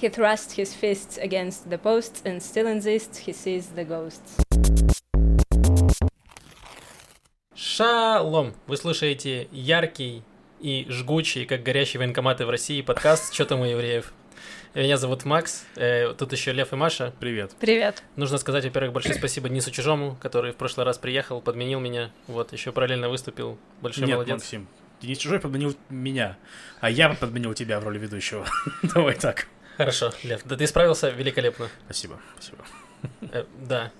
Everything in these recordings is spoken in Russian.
He thrust his fists against the posts and still insists he sees the ghosts. Шалом! Вы слушаете яркий и жгучий, как горящие военкоматы в России, подкаст «Чё там у евреев?». Меня зовут Макс, э, тут еще Лев и Маша. Привет. Привет. Нужно сказать, во-первых, большое спасибо Денису Чужому, который в прошлый раз приехал, подменил меня, вот, еще параллельно выступил. Большой Нет, молодец. Максим, Денис Чужой подменил меня, а я подменил тебя в роли ведущего. Давай так. Хорошо, Лев, да ты справился великолепно. Спасибо, спасибо. Э, да.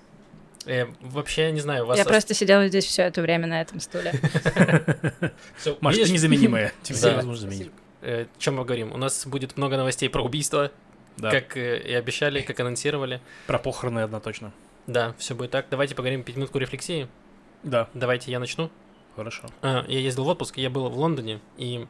Э, вообще, не знаю, у вас... Я просто сидела здесь все это время на этом стуле. Видишь? ты незаменимая. Тебя Да. невозможно заменить. Э, чем мы говорим? У нас будет много новостей про убийство, как и обещали, как анонсировали. Про похороны одна точно. Да, все будет так. Давайте поговорим пять минутку рефлексии. Да, Давайте я начну. хорошо. А, Я ездил в отпуск, я был в Лондоне, и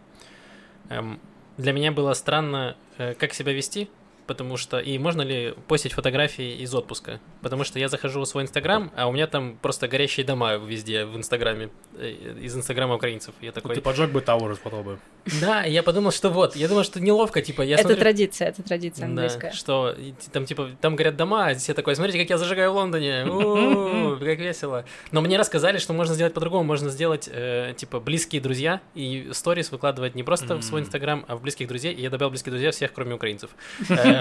эм, для меня было странно, э, как себя вести, потому что... И можно ли постить фотографии из отпуска? Потому что я захожу в свой Инстаграм, а у меня там просто горящие дома везде в Инстаграме, э, из Инстаграма украинцев. Я Вот такой... Ты поджег бы Тауэр, потом бы. Да, я подумал, что вот, я думал, что неловко, типа, я Это смотрю... традиция, это традиция Да, английская. что и т- там типа там горят дома, а здесь я такой, смотрите, как я зажигаю в Лондоне, У-у-у, как весело. Но мне рассказали, что можно сделать по-другому, можно сделать э, типа близкие друзья и сторис выкладывать не просто в свой инстаграм, а в близких друзей. И я добавил близкие друзья всех, кроме украинцев. Э,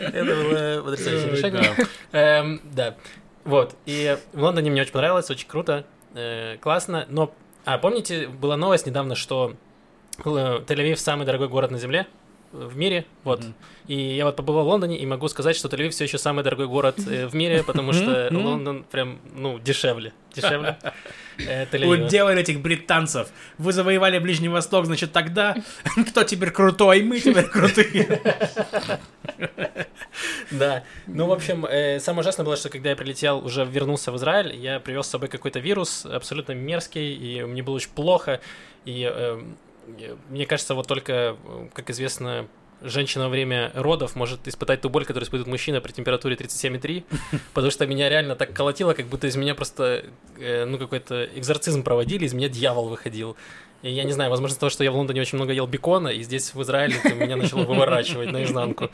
Это было потрясающее решение. Эм, Да, вот. И в Лондоне мне очень понравилось, очень круто, э, классно. Но, а помните, была новость недавно, что э, Тель-Авив самый дорогой город на Земле э, в мире, вот. Мгм. И я вот побывал в Лондоне и могу сказать, что Тель-Авив все еще самый дорогой город э, в мире, потому что Мгм. Лондон прям, ну, дешевле, дешевле. Э, Вы Тель-Авива. делали этих британцев. Вы завоевали Ближний Восток, значит, тогда кто теперь крутой? Мы теперь крутые. Да. Ну, в общем, э, самое ужасное было, что когда я прилетел, уже вернулся в Израиль, я привез с собой какой-то вирус абсолютно мерзкий, и мне было очень плохо. И э, э, мне кажется, вот только, э, как известно, женщина во время родов может испытать ту боль, которую испытывает мужчина при температуре 37,3, потому что меня реально так колотило, как будто из меня просто, э, ну, какой-то экзорцизм проводили, из меня дьявол выходил. И я не знаю, возможно, того, что я в Лондоне очень много ел бекона, и здесь в Израиле меня начало выворачивать наизнанку.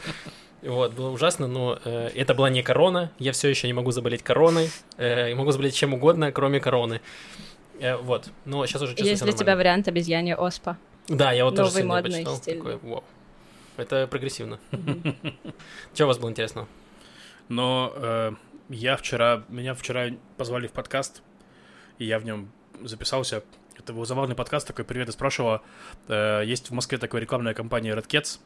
Вот, было ужасно, но э, это была не корона, я все еще не могу заболеть короной, э, могу заболеть чем угодно, кроме короны. Э, вот, но сейчас уже чувствую Есть для тебя вариант обезьяне оспа. Да, я вот тоже новый сегодня модный почитал. стиль. Такой, вау. Это прогрессивно. Что у вас было интересно? Но э, я вчера, меня вчера позвали в подкаст, и я в нем записался. Это был забавный подкаст, такой привет из прошлого. Э, есть в Москве такая рекламная компания Red Cats.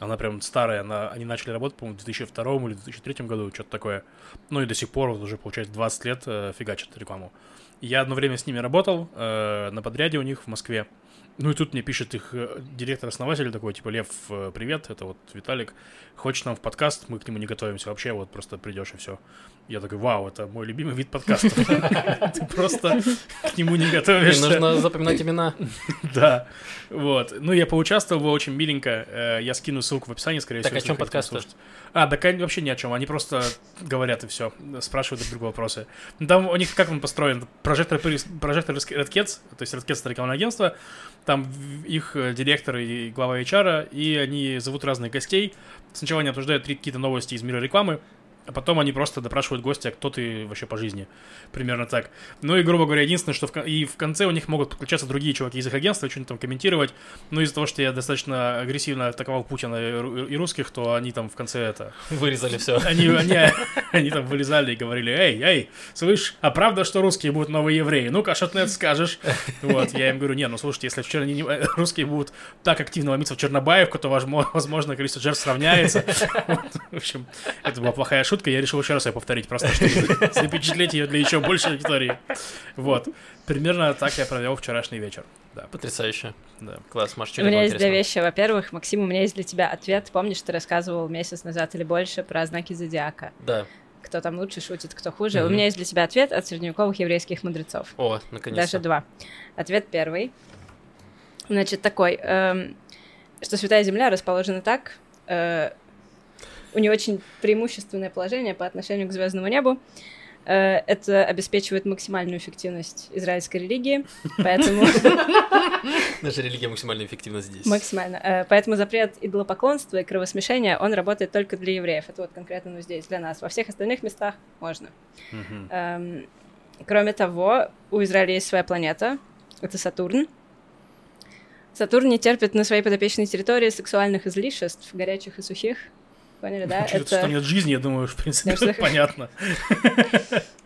Она прям старая, она, они начали работать, по-моему, в 2002 или 2003 году, что-то такое. Ну и до сих пор, вот уже, получается, 20 лет э, фигачат рекламу. И Я одно время с ними работал э, на подряде у них в Москве. Ну и тут мне пишет их э, директор-основатель такой, типа, Лев, э, привет, это вот Виталик, хочешь нам в подкаст, мы к нему не готовимся вообще, вот просто придешь и все. Я такой, вау, это мой любимый вид подкаста. Ты просто к нему не готовишься. нужно запоминать имена. Да, вот. Ну, я поучаствовал, очень миленько. Э, Я скину ссылку в описании, скорее Так всего. о если чем вы хотите подкаст-то? послушать. А, да вообще ни о чем. Они просто говорят и все, спрашивают друг друга вопросы. Ну, Там у них как он построен? Прожектор, прожектор Red Cats, то есть Red Cats это рекламное агентство. Там их э, директор и глава HR, и они зовут разных гостей. Сначала они обсуждают три- какие-то новости из мира рекламы, а потом они просто допрашивают гостя, кто ты вообще по жизни. Примерно так. Ну и, грубо говоря, единственное, что в, и в конце у них могут подключаться другие чуваки из их агентства, что-нибудь там комментировать. Но из-за того, что я достаточно агрессивно атаковал Путина и, и русских, то они там в конце это... Вырезали все. Они, они, они там вылезали и говорили, эй, эй, слышь, а правда, что русские будут новые евреи? Ну-ка, что ты на это скажешь? Вот, я им говорю, не, ну слушайте, если вчера не- русские будут так активно ломиться в Чернобаевку, то, возможно, возможно, количество жертв сравняется. Вот, в общем, это была плохая шутка, я решил еще раз ее повторить, просто чтобы запечатлеть ее для еще большей аудитории. Вот, примерно так я провел вчерашний вечер. Да, Потрясающе. да. Класс, Маш, что У меня есть две вещи. Во-первых, Максим, у меня есть для тебя ответ. Помнишь, ты рассказывал месяц назад или больше про знаки зодиака? Да. Кто там лучше шутит, кто хуже. У Мгм. меня есть для тебя ответ от средневековых еврейских мудрецов. О, Даже наконец-то. два. Ответ первый. Значит, такой, эм, что Святая Земля расположена так, э, у нее очень преимущественное положение по отношению к звездному небу, Э, Это обеспечивает максимальную эффективность израильской религии, поэтому Наша религия максимально эффективна здесь. максимально. Э, Поэтому запрет идолопоклонства и кровосмешения, он работает только для евреев. Это вот конкретно ну, здесь для нас. Во всех остальных местах можно. Эм, Кроме того, у Израиля есть своя планета. Это Сатурн. Сатурн не терпит на своей подопечной территории сексуальных излишеств, горячих и сухих. Поняли, да? Учитывая, что нет жизни, я думаю, в принципе, Да, понятно.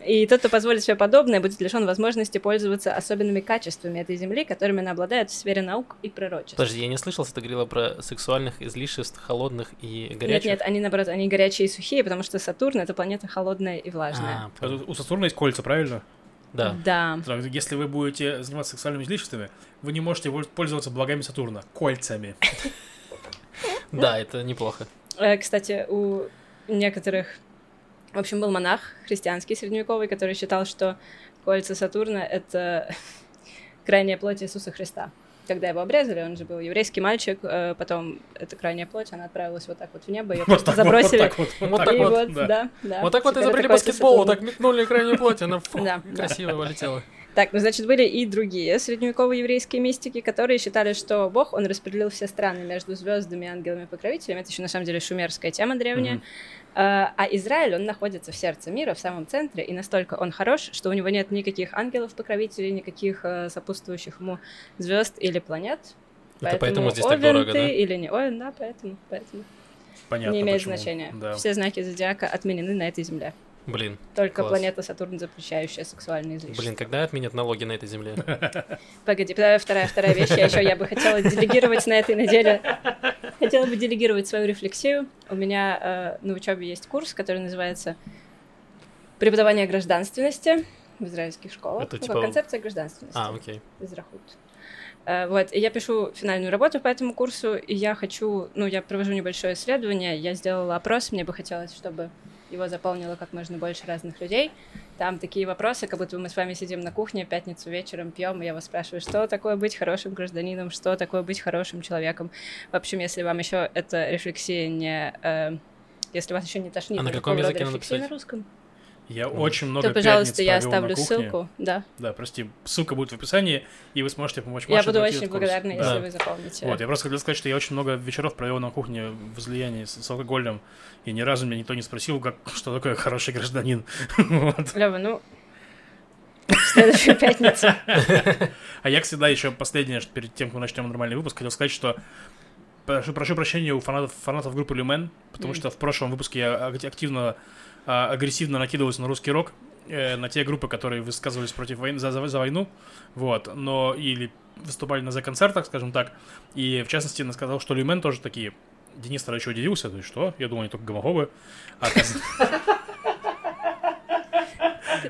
И тот, кто позволит себе подобное, будет лишен возможности пользоваться особенными качествами этой земли, которыми она обладает в сфере наук и пророчеств. Подожди, я не слышал, что ты говорила про сексуальных излишеств, холодных и Нет, горячих. нет, они наоборот, они горячие и сухие, потому что Сатурн это планета холодная и влажная. А, понял. У Сатурна есть кольца, правильно? да. Да. Так, Если вы будете заниматься сексуальными излишествами, вы не можете пользоваться благами Сатурна, кольцами. Да, это неплохо. Э, Кстати, у некоторых, в общем, был монах христианский средневековый, который считал, что кольца Сатурна — это крайняя плоть Иисуса Христа. Когда его обрезали, он же был еврейский мальчик, э, потом эта крайняя плоть, она отправилась вот так вот в небо, ее Вот просто вот, вот забросили. так вот, вот Вот так вот, вот, да. да, да. вот так вот изобрели баскетбол, Сатурна. так метнули крайнюю плоть, она фу, красиво вылетела. Так, ну, значит, были и другие средневековые еврейские мистики, которые считали, что Бог, он распределил все страны между звездами, ангелами и покровителями. Это еще, на самом деле, шумерская тема древняя. Мгм. А Израиль, он находится в сердце мира, в самом центре, и настолько он хорош, что у него нет никаких ангелов-покровителей, никаких э, сопутствующих ему звезд или планет. Это поэтому здесь так дорого, да? или не Овен, да, поэтому, поэтому Понятно, не имеет почему. значения. Да. Все знаки зодиака отменены на этой земле. Блин, Только Класс. планета Сатурн, запрещающая сексуальные излишества. блин, когда отменят налоги на этой земле? Погоди, вторая, вторая, вещь. Я еще я бы хотела делегировать на этой неделе. Хотела бы делегировать свою рефлексию. У меня э, на учебе есть курс, который называется «Преподавание гражданственности» в израильских школах. Это Ну, типа- концепция гражданственности. А, окей. Израхут. Э, Вот, и я пишу финальную работу по этому курсу, и я хочу, ну, я провожу небольшое исследование, я сделала опрос, мне бы хотелось, чтобы его заполнило как можно больше разных людей. Там такие вопросы, как будто мы с вами сидим на кухне пятницу вечером, пьем, и я вас спрашиваю, что такое быть хорошим гражданином, что такое быть хорошим человеком. В общем, если вам еще эта рефлексия не... э, если вас еще не тошнит А на каком языке надо писать? на русском, Я Мгм. очень много то, пожалуйста, я оставлю кухне. ссылку. Да, Да, прости, ссылка будет в описании, и вы сможете помочь я Маше буду пройти очень благодарна, Да. если вы заполните. Вот, я просто хотел сказать, что я очень много вечеров провел на кухне в излиянии с, с алкогольным, и ни разу меня никто не спросил, как, что такое хороший гражданин. Вот. Лёва, ну, следующую пятницу. А я, всегда еще последнее, что перед тем, как мы начнем нормальный выпуск, хотел сказать, что прошу, прошу прощения у фанатов, фанатов группы Люмен, потому что в прошлом выпуске я ак- активно, агрессивно накидывался на русский рок, э, на те группы, которые высказывались против войны, за, за, за войну, вот, но или выступали на за концертах, скажем так, и в частности я сказал, что Люмен тоже такие. Денис еще удивился, то есть что? Я думал, они только гомофобы.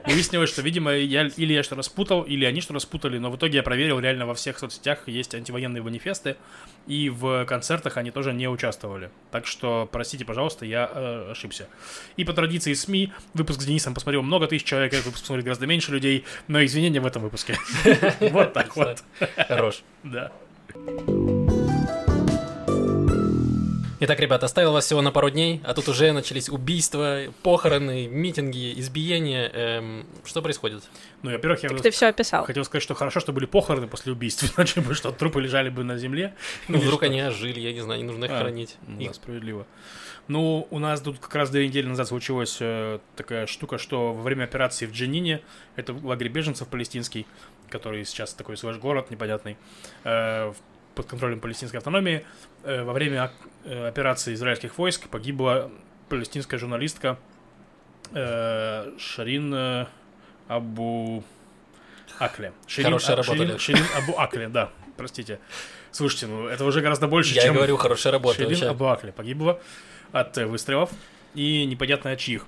Выяснилось, что, видимо, я или я что распутал, или они что распутали, но в итоге я проверил, реально во всех соцсетях есть антивоенные манифесты, и в концертах они тоже не участвовали. Так что, простите, пожалуйста, я э, ошибся. И по традиции СМИ, выпуск с Денисом посмотрел много тысяч человек, этот выпуск посмотрели гораздо меньше людей, но извинения в этом выпуске. Вот так вот, Хорош. да. Итак, ребят, оставил вас всего на пару дней, а тут уже начались убийства, похороны, митинги, избиения. Эм, что происходит? Ну, во-первых, я Так ты все описал. хотел сказать, что хорошо, что были похороны после убийств, иначе бы что, трупы лежали бы на земле. Ну, вдруг что? они ожили, я не знаю, не нужно их А, хранить. Ну, Их- да, справедливо. Ну, у нас тут как раз две недели назад случилась э, такая штука, что во время операции в Дженине, это лагерь беженцев палестинский, который сейчас такой свой город непонятный, э, в- под контролем палестинской автономии, э, во время э, операции израильских войск погибла палестинская журналистка э, Шарин Абу Акле. Ширин, Хорошая А- работа, Ширин-. Ширин Абу Акле, да, простите. Слушайте, ну это уже гораздо больше, Я чем... говорю, хорошая работа Ширин вообще. Абуакли погибла от выстрелов, и непонятно от чьих.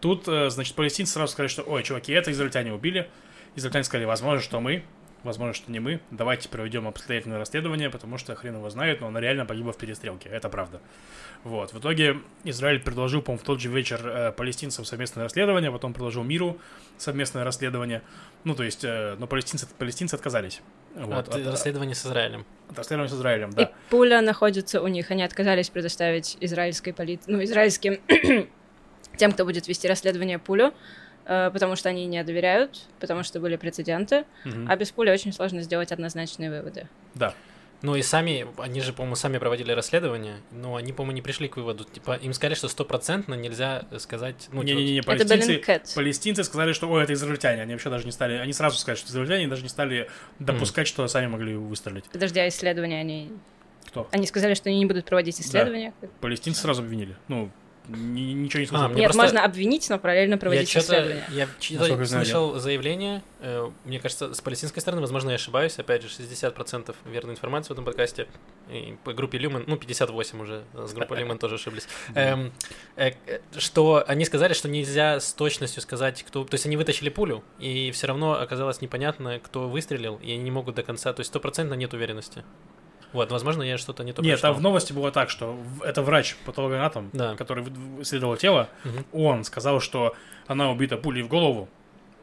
Тут, значит, палестинцы сразу сказали, что, ой, чуваки, это израильтяне убили. Израильтяне сказали, возможно, что мы, возможно, что не мы. Давайте проведем обстоятельное расследование, потому что хрен его знает, но она реально погибла в перестрелке. Это правда. Вот. В итоге Израиль предложил, по-моему, в тот же вечер э, палестинцам совместное расследование, потом предложил миру совместное расследование. Ну, то есть, э, но палестинцы, палестинцы отказались. Вот, От от, расследования с Израилем. от расследования с Израилем, И да. пуля находится у них. Они отказались предоставить израильской полиции, ну, израильским тем, кто будет вести расследование пулю. Э, потому что они не доверяют, потому что были прецеденты, Мгм. а без пули очень сложно сделать однозначные выводы. Да. Ну и сами, они же, по-моему, сами проводили расследование, но они, по-моему, не пришли к выводу. Типа, им сказали, что стопроцентно нельзя сказать... Ну, типа, Не-не-не, Это палестинцы, палестинцы сказали, что, ой, это израильтяне. Они вообще даже не стали, они сразу сказали, что израильтяне, даже не стали допускать, что сами могли выстрелить. Подожди, а исследования они... Кто? Они сказали, что они не будут проводить исследования? Палестинцы сразу обвинили. Ну, ничего не А, сказали. мне Нет, просто- можно обвинить, но параллельно Я проводить что-то, я чё-то Насколько я знаю, слышал заявление, э, мне кажется, с палестинской стороны, возможно, я ошибаюсь, опять же, 60% верной информации в этом подкасте, и по группе Люмен, ну, 58 уже, э, с группой Люмен тоже ошиблись, Эм, э, э, что они сказали, что нельзя с точностью сказать, кто... То есть они вытащили пулю, и все равно оказалось непонятно, кто выстрелил, и они не могут до конца... То есть стопроцентно нет уверенности. Вот, возможно, я что-то не то Нет, прочитал. там в новости было так, что это врач, патологоанатом, Да. который исследовал тело, Мгм. он сказал, что она убита пулей в голову.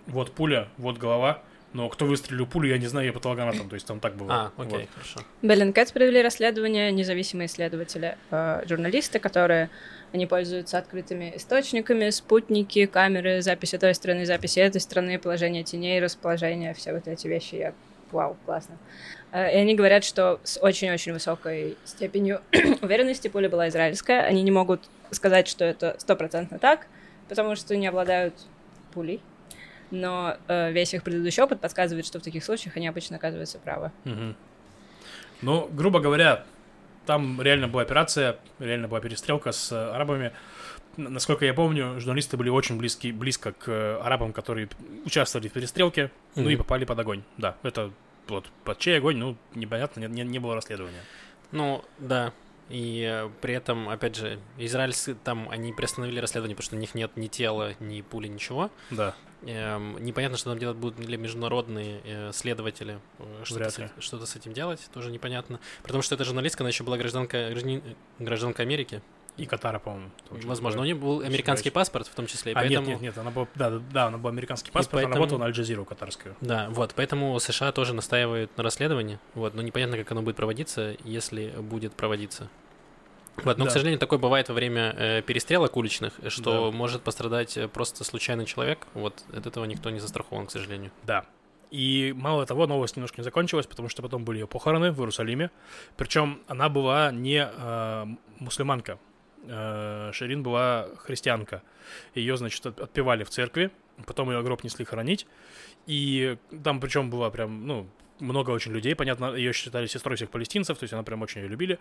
Вот пуля, вот голова. Но кто выстрелил пулю, я не знаю, я патологоанатом. То есть там так было. А, окей, Вот. хорошо. Bellingcat провели расследование, независимые исследователи, э, журналисты, которые они пользуются открытыми источниками, спутники, камеры, записи той страны, записи этой страны, положение теней, расположение, все вот эти вещи. Я... Вау, классно. Э, И они говорят, что с очень-очень высокой степенью уверенности пуля была израильская. Они не могут сказать, что это стопроцентно так, потому что не обладают пулей. Но э, весь их предыдущий опыт подсказывает, что в таких случаях они обычно оказываются правы. Мгм. Ну, грубо говоря, там реально была операция, реально была перестрелка с э, арабами. Насколько я помню, журналисты были очень близки, близко к э, арабам, которые участвовали в перестрелке, ну и попали под огонь. Да, это вот под чей огонь, ну, непонятно, не, не- не было расследования. Ну, да. И э, при этом, опять же, израильцы там, они приостановили расследование, потому что у них нет ни тела, ни пули, ничего. Да. Эм, непонятно, что там делать будут ли международные э, следователи. э, Что-то с, что-то с этим делать, тоже непонятно. Потому что эта журналистка, она еще была гражданка, гражданин- гражданка Америки. И Катара, по-моему. Возможно, у нее был американский паспорт в том числе. А, поэтому... нет, нет, нет, она была, да, да, она была американский паспорт, она поэтому- работала на Аль-Джазиру катарскую. Да, вот, поэтому США тоже настаивают на расследовании, вот, но непонятно, как оно будет проводиться, если будет проводиться. Вот, но, к Да. сожалению, такое бывает во время э, перестрелок уличных, что Да. может пострадать э, просто случайный человек, вот, от этого никто не застрахован, к сожалению. Да. И мало того, новость немножко не закончилась, потому что потом были ее похороны в Иерусалиме. Причем она была не э, мусульманка. Э, Ширин была христианка. Ее, значит, от- отпевали в церкви, потом ее гроб несли хоронить. И там причем было прям, ну, много очень людей, понятно, ее считали сестрой всех палестинцев, то есть она прям очень ее любили.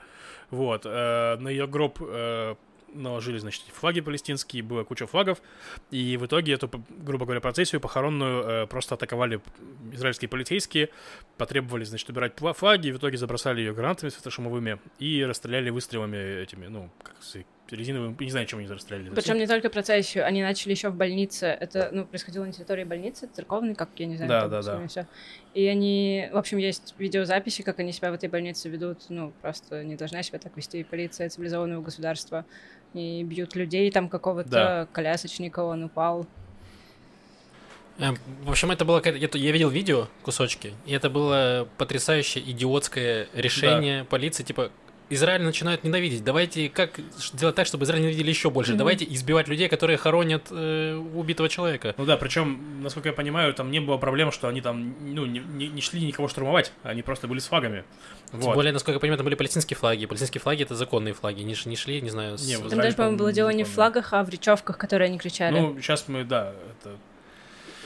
Вот. э, На ее гроб э, наложили, значит, флаги палестинские, была куча флагов, и в итоге эту, грубо говоря, процессию похоронную э, просто атаковали израильские полицейские, потребовали, значит, убирать флаги, и в итоге забросали ее гранатами светошумовыми и расстреляли выстрелами этими, ну, как сказать, резиновыми, не знаю, чем они расстреляли. Причем не только процессию, они начали еще в больнице. Это, ну, происходило на территории больницы, церковной, как я не знаю. Да, да, да. всё. И они, в общем, есть видеозаписи, как они себя в этой больнице ведут. Ну, просто не должна себя так вести полиция цивилизованного государства. И бьют людей, там какого-то Да. колясочника, он упал. Эм, В общем, это было... какая-то- Я я видел видео, кусочки, и это было потрясающее идиотское решение полиции, типа, Израиль начинают ненавидеть. Давайте как сделать так, чтобы Израиль ненавидели еще больше? Мгм. Давайте избивать людей, которые хоронят э, убитого человека. Ну да, причем, насколько я понимаю, там не было проблем, что они там, ну, не, не- не шли никого штурмовать, они просто были с флагами. Тем Вот. более, насколько я понимаю, там были палестинские флаги. Палестинские флаги это законные флаги. Не, ш- не шли, не знаю, с- Не, в Там даже, по-моему, было дело не в флагах, а в речевках, которые они кричали. Ну, сейчас мы, да, это...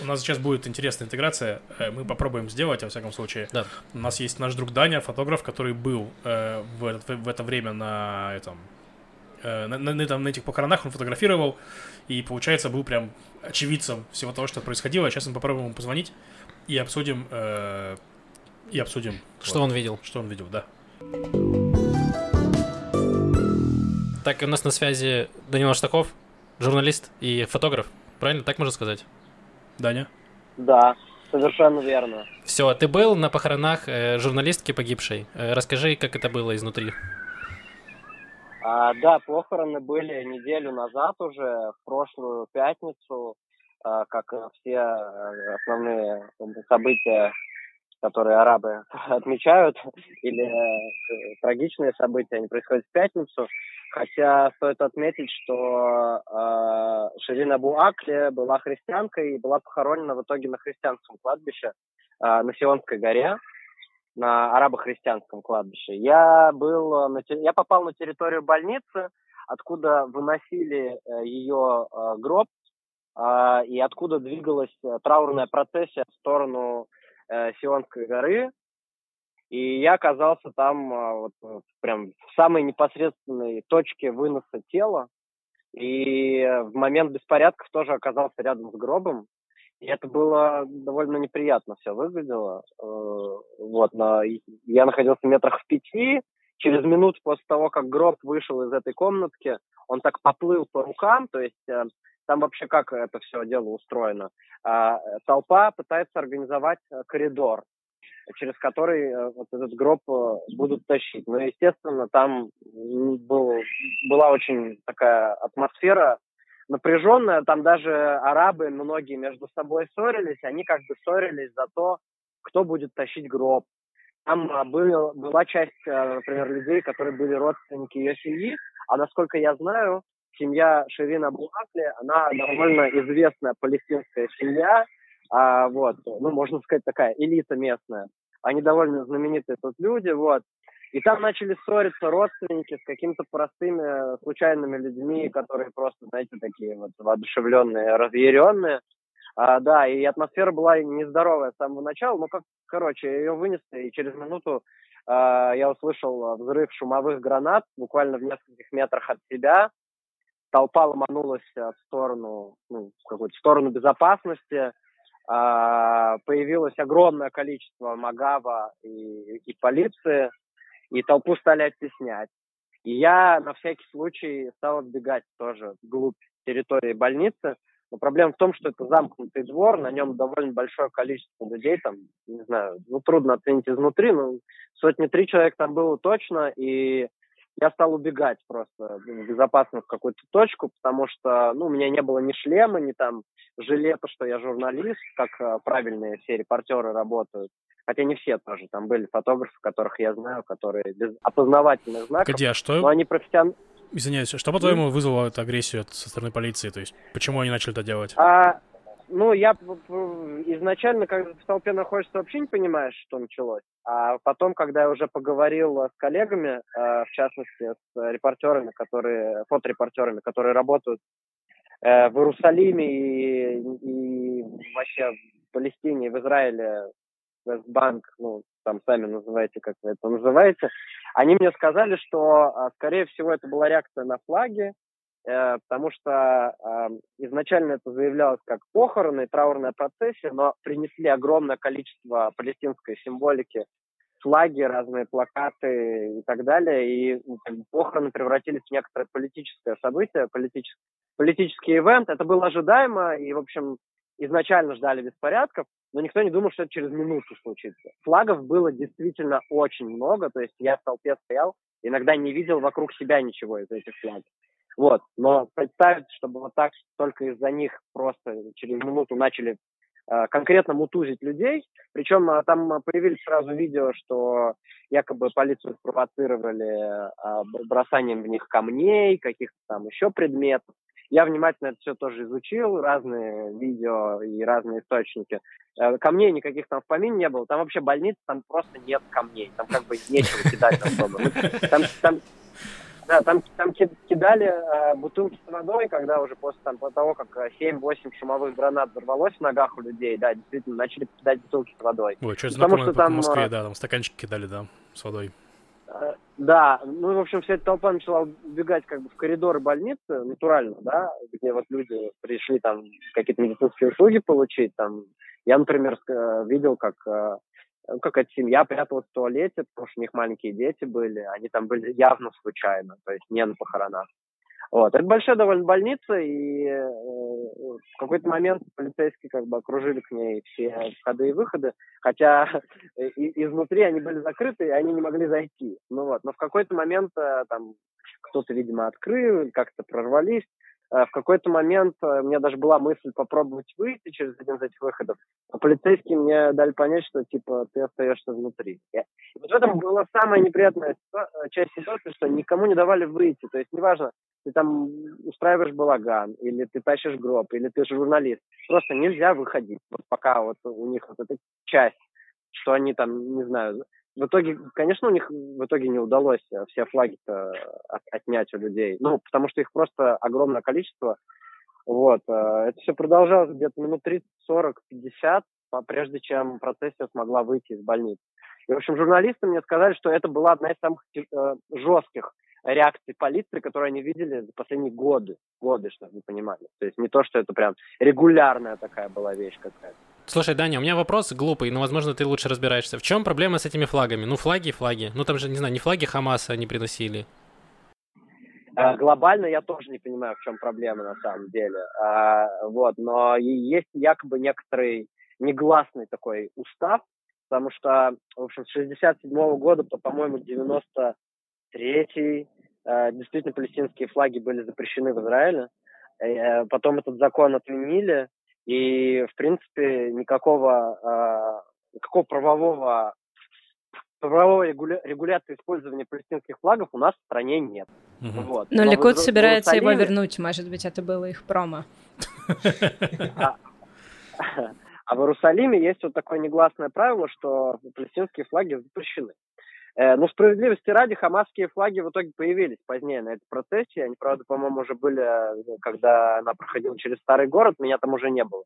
У нас сейчас будет интересная интеграция, э, мы попробуем сделать, во всяком случае. Да. У нас есть наш друг Даня, фотограф, который был э, в, этот- в это время на этом... э, на, на- на на этих похоронах он фотографировал, и, получается, был прям очевидцем всего того, что происходило. Сейчас мы попробуем ему позвонить и обсудим... э, и обсудим, Что вот, он видел? что он видел, да. Так, у нас на связи Данил Штаков, журналист и фотограф. Правильно, так можно сказать? Даня? Да, совершенно верно. Все, ты был на похоронах э, журналистки погибшей. Э, расскажи, как это было изнутри. А, да, похороны были неделю назад уже, в прошлую пятницу, а, как все э, основные события, которые арабы отмечают, или э, трагичные события, они происходят в пятницу. Хотя стоит отметить, что э, Ширин Абу была христианкой и была похоронена в итоге на христианском кладбище э, на Сионской горе, на арабо-христианском кладбище. Я, был на, я попал на территорию больницы, откуда выносили э, ее э, гроб э, и откуда двигалась траурная процессия в сторону э, Сионской горы. И я оказался там а, вот, э, прям в самой непосредственной точке выноса тела. И в момент беспорядков тоже оказался рядом с гробом. И это было довольно неприятно все выглядело. Э, вот, но я находился метрах в пяти. Через минуту после того, как гроб вышел из этой комнатки, он так поплыл по рукам, то есть э, там вообще как это все дело устроено. А, толпа пытается организовать коридор через который э, вот этот гроб э, будут тащить. Но, естественно, там был, была очень такая атмосфера напряженная. Там даже арабы многие между собой ссорились. Они как бы ссорились за то, кто будет тащить гроб. Там а, был, была часть, э, например, людей, которые были родственники ее семьи. А насколько я знаю, семья Ширина Булакли, она довольно известная палестинская семья, а, вот, ну, можно сказать, такая элита местная. Они довольно знаменитые тут люди, вот. И там начали ссориться родственники с какими-то простыми случайными людьми, которые просто, знаете, такие вот воодушевленные, разъяренные. А, да, и атмосфера была нездоровая с самого начала, но как, короче, ее вынесли, и через минуту а, я услышал взрыв шумовых гранат буквально в нескольких метрах от себя. Толпа ломанулась в сторону, ну, в какую-то сторону безопасности. А, появилось огромное количество Магава и, и полиции, и толпу стали оттеснять. И я на всякий случай стал отбегать тоже вглубь территории больницы. Но проблема в том, что это замкнутый двор, на нем довольно большое количество людей, там, не знаю, ну, трудно оценить изнутри, но сотни три человек там было точно, и я стал убегать просто в безопасную какую-то точку, потому что, ну, у меня не было ни шлема, ни там жилета, что я журналист, как э, правильные все репортеры работают. Хотя не все тоже. Там были фотографы, которых я знаю, которые без опознавательных знаков. Погоди, а что... Но они профессионально... Извиняюсь, что, по-твоему, вызвало эту агрессию со стороны полиции? То есть, почему они начали это делать? А, ну, я изначально, когда в толпе находишься, вообще не понимаешь, что началось. А потом, когда я уже поговорил с коллегами, э, в частности, с репортерами, которые, фоторепортерами, которые работают э, в Иерусалиме и, и вообще в Палестине, в Израиле, Вестбанк, ну, там сами называете, как вы это называете, они мне сказали, что, э, скорее всего, это была реакция на флаги, потому что э, изначально это заявлялось как похороны, траурная процессия, но принесли огромное количество палестинской символики, флаги, разные плакаты и так далее, и ну, похороны превратились в некоторое политическое событие, политический, политический ивент. Это было ожидаемо, и, в общем, изначально ждали беспорядков, но никто не думал, что это через минуту случится. Флагов было действительно очень много, то есть я в толпе стоял, иногда не видел вокруг себя ничего из этих флагов. Вот. Но представить, чтобы вот так только из-за них просто через минуту начали э, конкретно мутузить людей. Причем э, там появились сразу видео, что якобы полицию спровоцировали э, бросанием в них камней, каких-то там еще предметов. Я внимательно это все тоже изучил, разные видео и разные источники. Э, камней никаких там в помине не было. Там вообще больница, там просто нет камней. Там как бы нечего кидать особо. Там, там, да, там, там кидали э, бутылки с водой, когда уже после там, того, как 7-8 э, шумовых гранат взорвалось в ногах у людей, да, действительно, начали кидать бутылки с водой. Ой, что Потому что там... В Москве, э, да, там стаканчики кидали, да, с водой. Э, да, ну, в общем, вся эта толпа начала убегать как бы в коридоры больницы, натурально, да, где вот люди пришли там какие-то медицинские услуги получить, там, я, например, видел, как какая-то семья пряталась в туалете, потому что у них маленькие дети были, они там были явно случайно, то есть не на похоронах. Вот. Это большая довольно больница, и э, в какой-то момент полицейские как бы окружили к ней все входы и выходы, хотя и, изнутри они были закрыты, и они не могли зайти. Ну вот, но в какой-то момент э, там кто-то, видимо, открыл, как-то прорвались. В какой-то момент у меня даже была мысль попробовать выйти через один из этих выходов, а полицейские мне дали понять, что, типа, ты остаешься внутри. И вот в этом была самая неприятная часть ситуации, что никому не давали выйти. То есть, неважно, ты там устраиваешь балаган, или ты тащишь гроб, или ты журналист. Просто нельзя выходить, вот пока вот у них вот эта часть, что они там, не знаю, в итоге, конечно, у них в итоге не удалось э, все флаги от, отнять у людей, ну, потому что их просто огромное количество. Вот, э, это все продолжалось где-то минут 30, 40, 50, прежде чем процессия смогла выйти из больницы. И, в общем, журналисты мне сказали, что это была одна из самых э, жестких реакций полиции, которые они видели за последние годы. Годы, чтобы вы понимали. То есть не то, что это прям регулярная такая была вещь какая-то. Слушай, Даня, у меня вопрос глупый, но, возможно, ты лучше разбираешься. В чем проблема с этими флагами? Ну, флаги флаги. Ну, там же, не знаю, не флаги Хамаса они приносили. А, глобально я тоже не понимаю, в чем проблема на самом деле. А, вот, но есть якобы некоторый негласный такой устав, потому что, в общем, с 67 -го года по, по-моему, 90 Третий, э, действительно, палестинские флаги были запрещены в Израиле. Э, потом этот закон отменили, и, в принципе, никакого, э, никакого правового правовой регуля... регуляции использования палестинских флагов у нас в стране нет. Угу. Вот. Но, Но Ликут собирается его вернуть, может быть, это было их промо. А, а в Иерусалиме есть вот такое негласное правило, что палестинские флаги запрещены. Э, но справедливости ради, хамасские флаги в итоге появились позднее на этой процессии. Они, правда, по-моему, уже были, э, когда она проходила через старый город, меня там уже не было.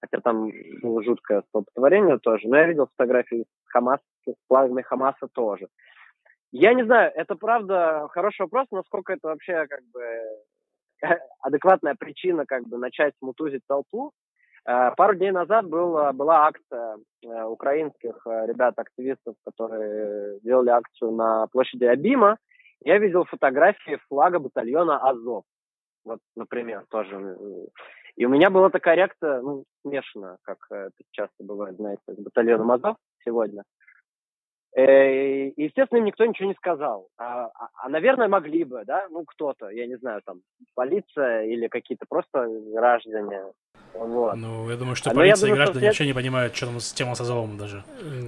Хотя там было жуткое столпотворение тоже. Но я видел фотографии с, Хамас, с флагами Хамаса тоже. Я не знаю, это правда хороший вопрос, насколько это вообще как бы адекватная причина как бы начать мутузить толпу. Э, пару дней назад был, была акция э, украинских э, ребят-активистов, которые делали акцию на площади Абима. Я видел фотографии флага батальона Азов. Вот, например, тоже. И у меня была такая реакция, ну, смешанная, как это часто бывает, знаете, с батальоном Азов сегодня. И, естественно, им никто ничего не сказал. А, а, а, наверное, могли бы, да, ну, кто-то, я не знаю, там, полиция или какие-то просто граждане. Вот. Ну, я думаю, что а, полиция думаю, и граждане вообще не понимают, что там с тема с Азовом даже.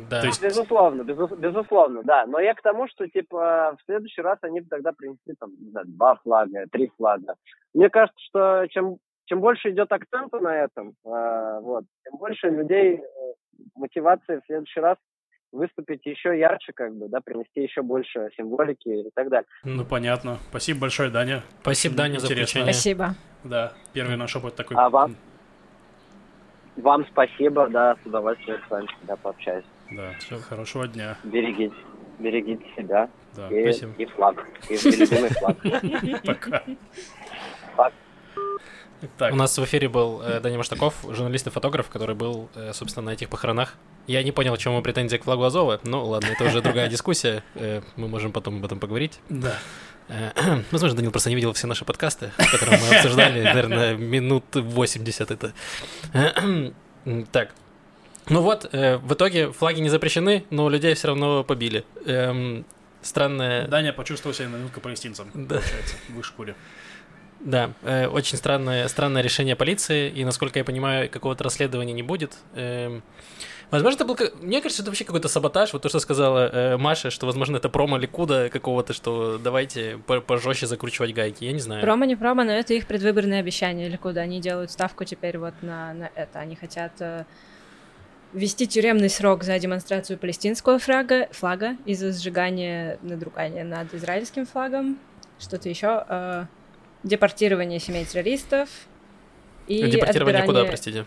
Да. То есть... Безусловно, безу... безусловно, да. Но я к тому, что, типа, в следующий раз они бы тогда принесли, там, да, два флага, три флага. Мне кажется, что чем, чем больше идет акцента на этом, э, вот, тем больше людей э, мотивации в следующий раз выступить еще ярче, как бы, да, принести еще больше символики и так далее. Ну, понятно. Спасибо большое, Даня. Спасибо, Даня, Интересно. за включение. Спасибо. Да, первый наш опыт такой. А вам? Вам спасибо, да, с удовольствием с вами всегда пообщаюсь. Да, все, хорошего дня. Берегите, берегите себя. Да, и, спасибо. И флаг, и любимый флаг. Пока. Так. У нас в эфире был э, Даня Маштаков, журналист и фотограф, который был, э, собственно, на этих похоронах. Я не понял, чему претензия к флагу Азова. Ну, ладно, это уже другая дискуссия. Э, мы можем потом об этом поговорить. Да. Э, возможно, Данил просто не видел все наши подкасты, которые мы обсуждали, наверное, минут 80 это. Так, ну вот, э, в итоге флаги не запрещены, но людей все равно побили. Эм, странная... Даня почувствовал себя на минутку палестинцем, да. получается, в их шкуре. Да, э, очень странное, странное решение полиции, и, насколько я понимаю, какого-то расследования не будет. Э, возможно, это был... Мне кажется, это вообще какой-то саботаж, вот то, что сказала э, Маша, что, возможно, это промо Ликуда какого-то, что давайте пожестче закручивать гайки, я не знаю. Промо не промо, но это их предвыборные обещания Ликуда, они делают ставку теперь вот на, на это, они хотят... Э, ввести тюремный срок за демонстрацию палестинского флага, флага из-за сжигания надругания над израильским флагом. Что-то еще. Э, депортирование семей террористов и Депортирование отбирание... куда, простите?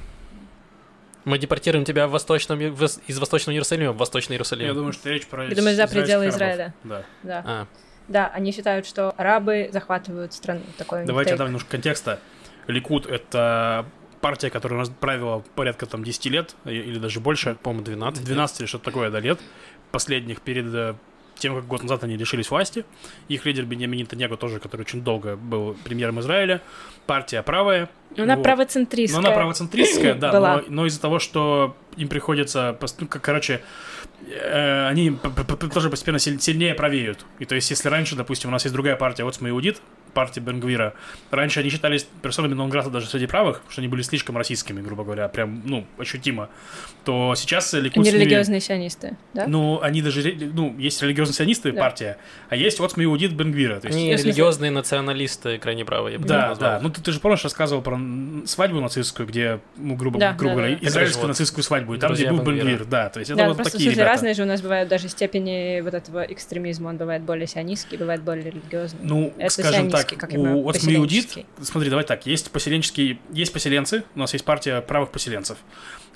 Мы депортируем тебя в восточном, в, из Восточного Иерусалима в Восточный Иерусалим. Я думаю, что речь про Я думаю, за пределы Израиля. Да. Да. А. да, они считают, что арабы захватывают страну. Такой Давайте дам немножко контекста. Ликут — это партия, которая правила порядка там 10 лет, или даже больше. По-моему, 12. 12 или что-то такое, да, лет. Последних перед э, тем, как год назад они лишились власти. Их лидер Беньямин Нетаньяго тоже, который очень долго был премьером Израиля. Партия правая. Она вот. правоцентристская. Но она правоцентристская, да. Но, но из-за того, что им приходится, ну, как, короче, э, они тоже постепенно силь- сильнее правеют. И то есть, если раньше, допустим, у нас есть другая партия, вот Иудит, партия Бенгвира, раньше они считались персонами Нонграта даже среди правых, потому что они были слишком российскими, грубо говоря, прям, ну, ощутимо, то сейчас Ликуд Они религиозные сионисты, да? Ну, они даже, ну, есть религиозные сионисты Да. партия, а есть вот Иудит Бенгвира. То есть, Они религиозные националисты, крайне правые, я бы да, назвал. да. Ну, ты, ты же помнишь, рассказывал про свадьбу нацистскую, где, ну, грубо, Да, грубо да, говоря, да. израильскую Вот. нацистскую свадьбу, и там, где был. Бенгвир, да. То есть это Да, вот просто такие смысле ребята. разные же у нас бывают даже степени вот этого экстремизма. Он бывает более сионистский, бывает более религиозный. Ну, Это скажем так, сионистский, как я понимаю, вот поселенческий. смотри, давай так, есть поселенческие, есть поселенцы, у нас есть партия правых поселенцев,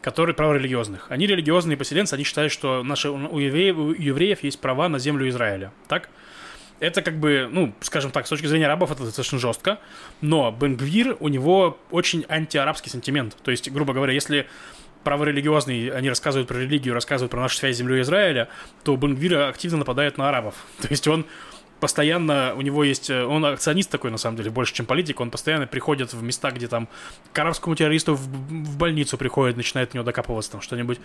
которые праворелигиозных. Они религиозные поселенцы, они считают, что наши, у, евреев, у евреев есть права на землю Израиля, так? Это как бы, ну, скажем так, с точки зрения арабов это достаточно жестко, но Бенгвир, у него очень антиарабский сентимент. То есть, грубо говоря, если праворелигиозные, они рассказывают про религию, рассказывают про нашу связь с землей Израиля, то Бенгвир активно нападает на арабов. То есть он постоянно, у него есть, э, он акционист такой, на самом деле, больше, чем политик, он постоянно приходит в места, где там к арабскому террористу в, в больницу приходит, начинает в него докапываться, там что-нибудь.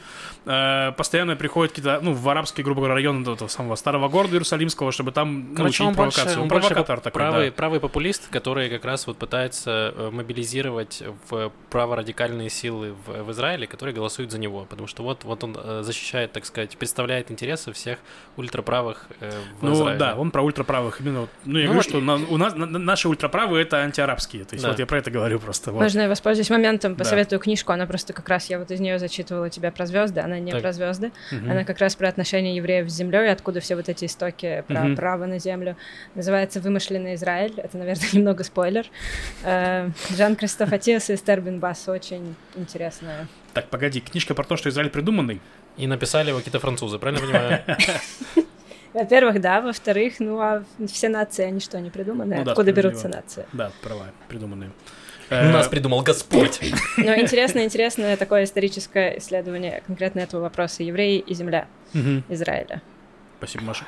Э, постоянно приходит какие-то, ну, в арабские, грубо говоря, районы этого самого старого города Иерусалимского, чтобы там Короче, ну, он учинить больше, провокацию. он больше провокатор такой, правый, да. правый популист, который как раз вот пытается э, мобилизировать в праворадикальные силы в, в Израиле, которые голосуют за него. Потому что вот, вот он э, защищает, так сказать, представляет интересы всех ультраправых э, в Ну Израиле. да, он про ультраправых. Именно, вот, ну, я Ну говорю, вот- что на- у нас на- на- наши ультраправые это антиарабские. То есть Да. вот я про это говорю просто. Вот. Можно я воспользуюсь моментом, Да. посоветую книжку. Она просто как раз, я вот из нее зачитывала тебя про звезды, она не Так. про звезды. Мгм. Она как раз про отношения евреев с землей, откуда все вот эти истоки про Мгм. право на землю. Называется «Вымышленный Израиль». Это, наверное, немного спойлер. Э, Жан-Кристоф Атиас и Эстер Бас. Очень интересная. Так, погоди, книжка про то, что Израиль придуманный. И написали его какие-то французы, правильно понимаю? Во-первых, да. Во-вторых, ну а все нации, они что, не придуманы? Ну да, Откуда берутся нации? Да, права, придуманные. Нас Э, придумал Господь. Но интересно, интересное такое историческое исследование конкретно этого вопроса. Евреи и земля. Израиля. Спасибо, Маша.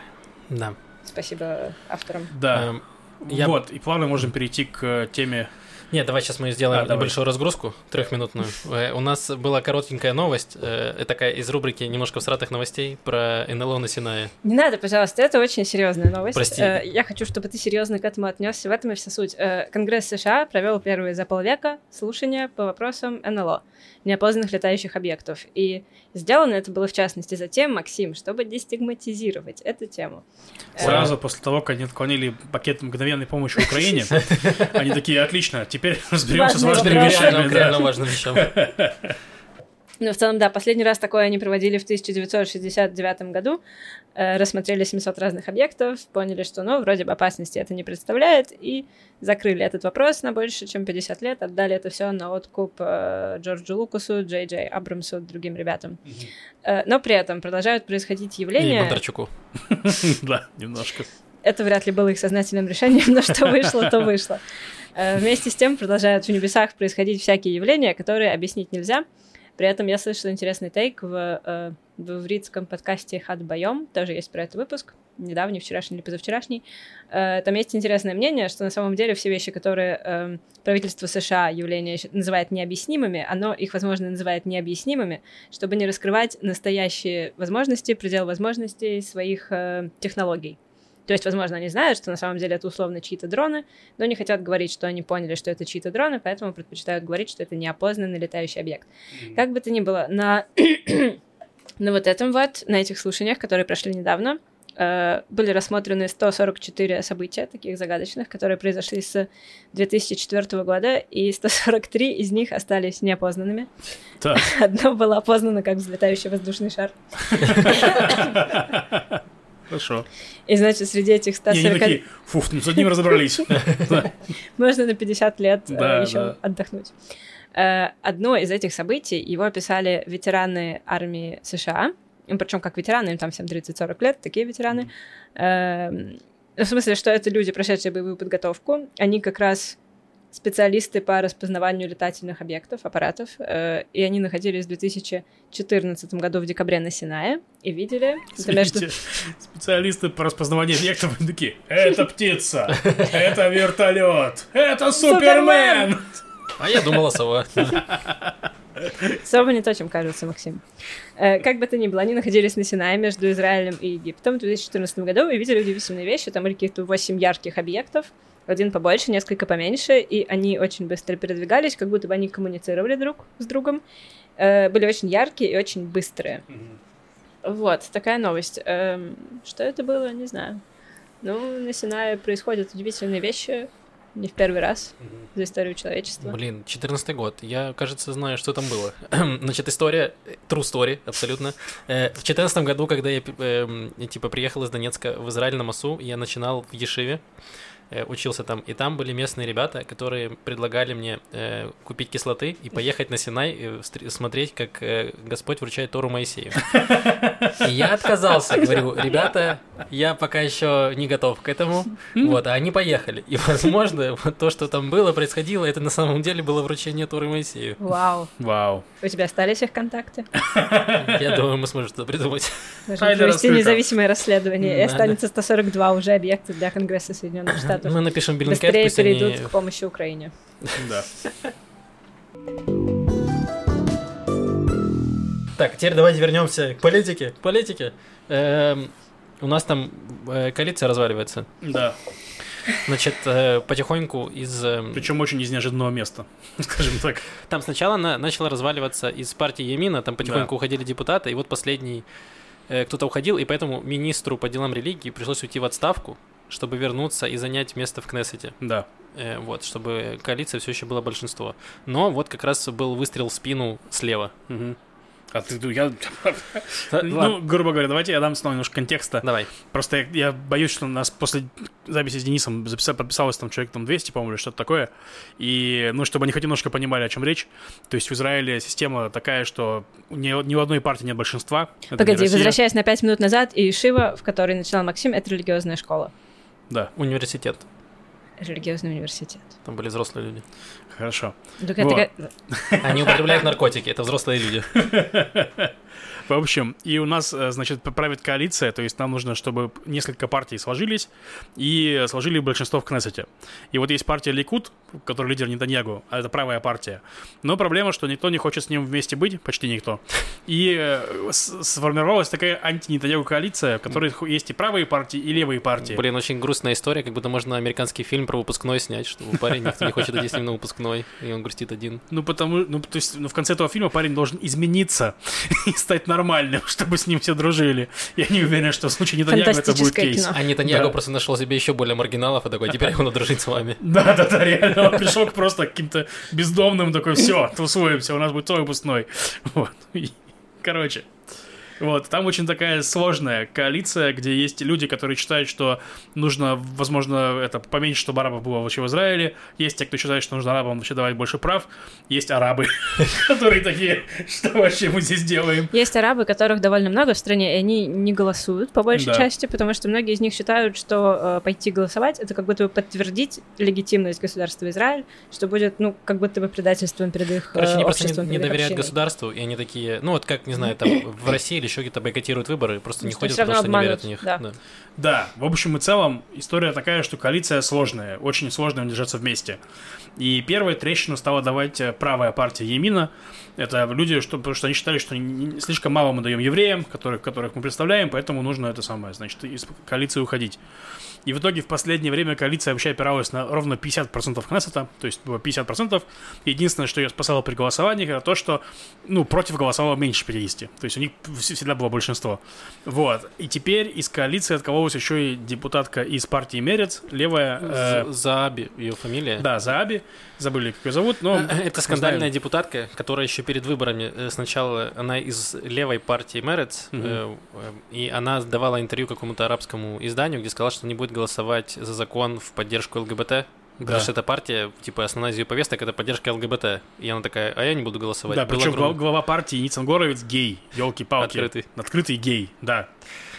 Да. Спасибо авторам. Да. Эм, я- Вот, и плавно можем перейти к теме. Нет, давай сейчас мы сделаем А, давай. небольшую разгрузку, трехминутную. Э, У нас была коротенькая новость, э, такая из рубрики немножко всратых новостей про НЛО на Синае. Не надо, пожалуйста, это очень серьезная новость. Прости. Э, Я хочу, чтобы ты серьезно к этому отнесся. В этом и вся суть. Э, Конгресс США провел первые за полвека слушания по вопросам НЛО, неопознанных летающих объектов. И сделано это было, в частности, затем, Максим, чтобы дестигматизировать эту тему. Сразу после того, как они отклонили пакет мгновенной помощи Украине, они такие, отлично, теперь разберемся с важными вещами. Реально, да». реально важным вещам. Ну, в целом, да, последний раз такое они проводили в 1969 году. Э, рассмотрели 700 разных объектов, поняли, что, ну, вроде бы опасности это не представляет, и закрыли этот вопрос на больше, чем 50 лет, отдали это все на откуп э, Джорджу Лукасу, Джей Джей Абрамсу, другим ребятам. Э, но при этом продолжают происходить И явления... Бондарчуку. Да, немножко. Это вряд ли было их сознательным решением, но что вышло, то вышло. Э, Вместе с тем продолжают в небесах происходить всякие явления, которые объяснить нельзя. При этом я слышала интересный тейк в, э, в ивритском подкасте «Хат Байом», тоже есть про это выпуск, недавний, вчерашний или позавчерашний. Э, Там есть интересное мнение, что на самом деле все вещи, которые э, правительство США явления называет необъяснимыми, оно их, возможно, называет необъяснимыми, чтобы не раскрывать настоящие возможности, предел возможностей своих технологий. То есть, возможно, они знают, что на самом деле это условно чьи-то дроны, но не хотят говорить, что они поняли, что это чьи-то дроны, поэтому предпочитают говорить, что это неопознанный летающий объект. Как бы то ни было, на, на вот этом вот, на этих слушаниях, которые прошли недавно, э, были рассмотрены 144 события таких загадочных, которые произошли с 2004 года, и 143 из них остались неопознанными. Так. Одно было опознано как взлетающий воздушный шар. Хорошо. И, значит, среди этих И они 140... такие, фуф, ну с одним разобрались. Можно на 50 лет Да, еще отдохнуть. Э, Одно из этих событий его описали ветераны армии США, причем как ветераны, им там всем 30-40 лет, такие ветераны. Эм, В смысле, что это люди, прошедшие боевую подготовку, они как раз специалисты по распознаванию летательных объектов, аппаратов, э, и они находились в 2014 году в декабре на Синае и видели... между- Смотрите, Специалисты по распознаванию объектов такие, это птица, это вертолет, это Супермен. А я думала, сова. Особо не то, чем кажется, Максим. Э, Как бы то ни было, они находились на Синае между Израилем и Египтом в 2014 году и видели удивительные вещи. Там были каких-то 8 ярких объектов, один побольше, несколько поменьше, и они очень быстро передвигались, как будто бы они коммуницировали друг с другом. Э, Были очень яркие и очень быстрые. Вот, такая новость. Эм, Что это было, не знаю. Ну, на Синае происходят удивительные вещи не в первый раз за историю человечества. Блин, 14 год. Я, кажется, знаю, что там было. Значит, история, э, true story, абсолютно. Э, В 14 году, когда я, эм, типа, приехал из Донецка в Израиль на Масу, я начинал в Ешиве, учился там, и там были местные ребята, которые предлагали мне э, купить кислоты и поехать на Синай и встр- смотреть, как э, Господь вручает Тору Моисею. И я отказался, говорю, ребята, я пока еще не готов к этому. Вот, а они поехали. И, возможно, вот то, что там было, происходило, это на самом деле было вручение Торы Моисею. Вау. Вау. У тебя остались их контакты? Я думаю, мы сможем что-то придумать. Тайна провести независимое расследование, и останется 142 уже объекта для Конгресса Соединенных Штатов. Мы напишем Bellingcat, Быстрее пусть они... перейдут к помощи Украине. Да. Так, теперь давайте вернемся к политике. К политике. Эм, У нас там э, коалиция разваливается. Да. Значит, э, потихоньку из... эм, Причем очень из неожиданного места, скажем так. Там сначала на, начала разваливаться из партии Емина, там потихоньку Да. уходили депутаты, и вот последний э, кто-то уходил, и поэтому министру по делам религии пришлось уйти в отставку, чтобы вернуться и занять место в Кнессете. Да. Э, вот, чтобы коалиция все еще была большинство. Но вот как раз был выстрел в спину слева. Мгм. А ты, ну, я... Ну, грубо говоря, давайте я дам снова немножко контекста. Давай. Просто я, я боюсь, что у нас после записи с Денисом записа- подписалось там человек там 200, по-моему, или что-то такое. И, ну, чтобы они хоть немножко понимали, о чем речь. То есть в Израиле система такая, что ни, ни у одной партии нет большинства. Это не Погоди, Россия. возвращаясь на 5 минут назад, и Шива, в которой начинал Максим, это религиозная школа. Да, Университет. Религиозный университет. Там были взрослые люди. хорошо. Вот. ка- Они употребляют наркотики, это взрослые люди. В общем, и у нас, э, значит, правит коалиция, то есть нам нужно, чтобы несколько партий сложились и сложили большинство в Кнессете. И вот есть партия Ликут, который лидер Нетаньягу, а это правая партия. Но проблема, что никто не хочет с ним вместе быть, почти никто. И э, сформировалась такая анти-Нетаньягу коалиция, в которой есть и правые партии, и левые партии. Блин, очень грустная история, как будто можно американский фильм про выпускной снять, что парень никто не хочет идти с ним на выпускной, и он грустит один. Ну, потому, ну, то есть, ну, в конце этого фильма парень должен измениться и стать нормальным, чтобы с ним все дружили. Я не уверен, что в случае Нетаньягу это будет кейс. кино. А Нетаньяго Да. просто нашел себе еще более маргиналов и такой, теперь я буду дружить с вами. Да, да, да, реально. Он пришел к просто каким-то бездомным, такой, все, тусуемся, у нас будет твой выпускной. Вот. Короче. Вот, там очень такая сложная коалиция, где есть люди, которые считают, что нужно, возможно, это поменьше, чтобы арабов было вообще в Израиле. Есть те, кто считает, что нужно арабам вообще давать больше прав. Есть арабы, которые такие, что вообще мы здесь делаем? Есть арабы, которых довольно много в стране, и они не голосуют по большей Да. части, потому что многие из них считают, что э, пойти голосовать это как будто бы подтвердить легитимность государства Израиль, что будет, ну, как будто бы предательством перед их Короче, э, они просто обществом, не, доверяют общиной. государству, и они такие, ну вот как, не знаю, там в России или еще где-то бойкотируют выборы, просто не ходят, потому что не верят в них. да. Да. Да, в общем и целом история такая, что коалиция сложная, очень сложно держаться вместе. И первой трещину стала давать э, правая партия Емина. Это люди, что, потому что они считали, что не- слишком мало мы даем евреям, которых, которых мы представляем, поэтому нужно это самое, значит, из коалиции уходить. И в итоге в последнее время коалиция вообще опиралась на ровно 50% Кнессета, то есть было 50%. Единственное, что ее спасало при голосовании, это то, что ну, против голосовало меньше 50. То есть у них вс- всегда было большинство. Вот. И теперь из коалиции откололась еще и депутатка из партии Мерец, левая... э, З- Зааби, ее фамилия. да, Зааби. Забыли, как ее зовут, но... Это скандальная депутатка, которая еще перед выборами э, сначала она из левой партии Мерец, э, э, и она давала интервью какому-то арабскому изданию, где сказала, что не будет голосовать за закон в поддержку ЛГБТ. Потому Да. что эта партия, типа, основная из ее повесток это поддержка ЛГБТ. И она такая, а я не буду голосовать. Да, причем глава, глава партии Ницан Горовец гей, елки-палки. Открытый. Открытый гей, да.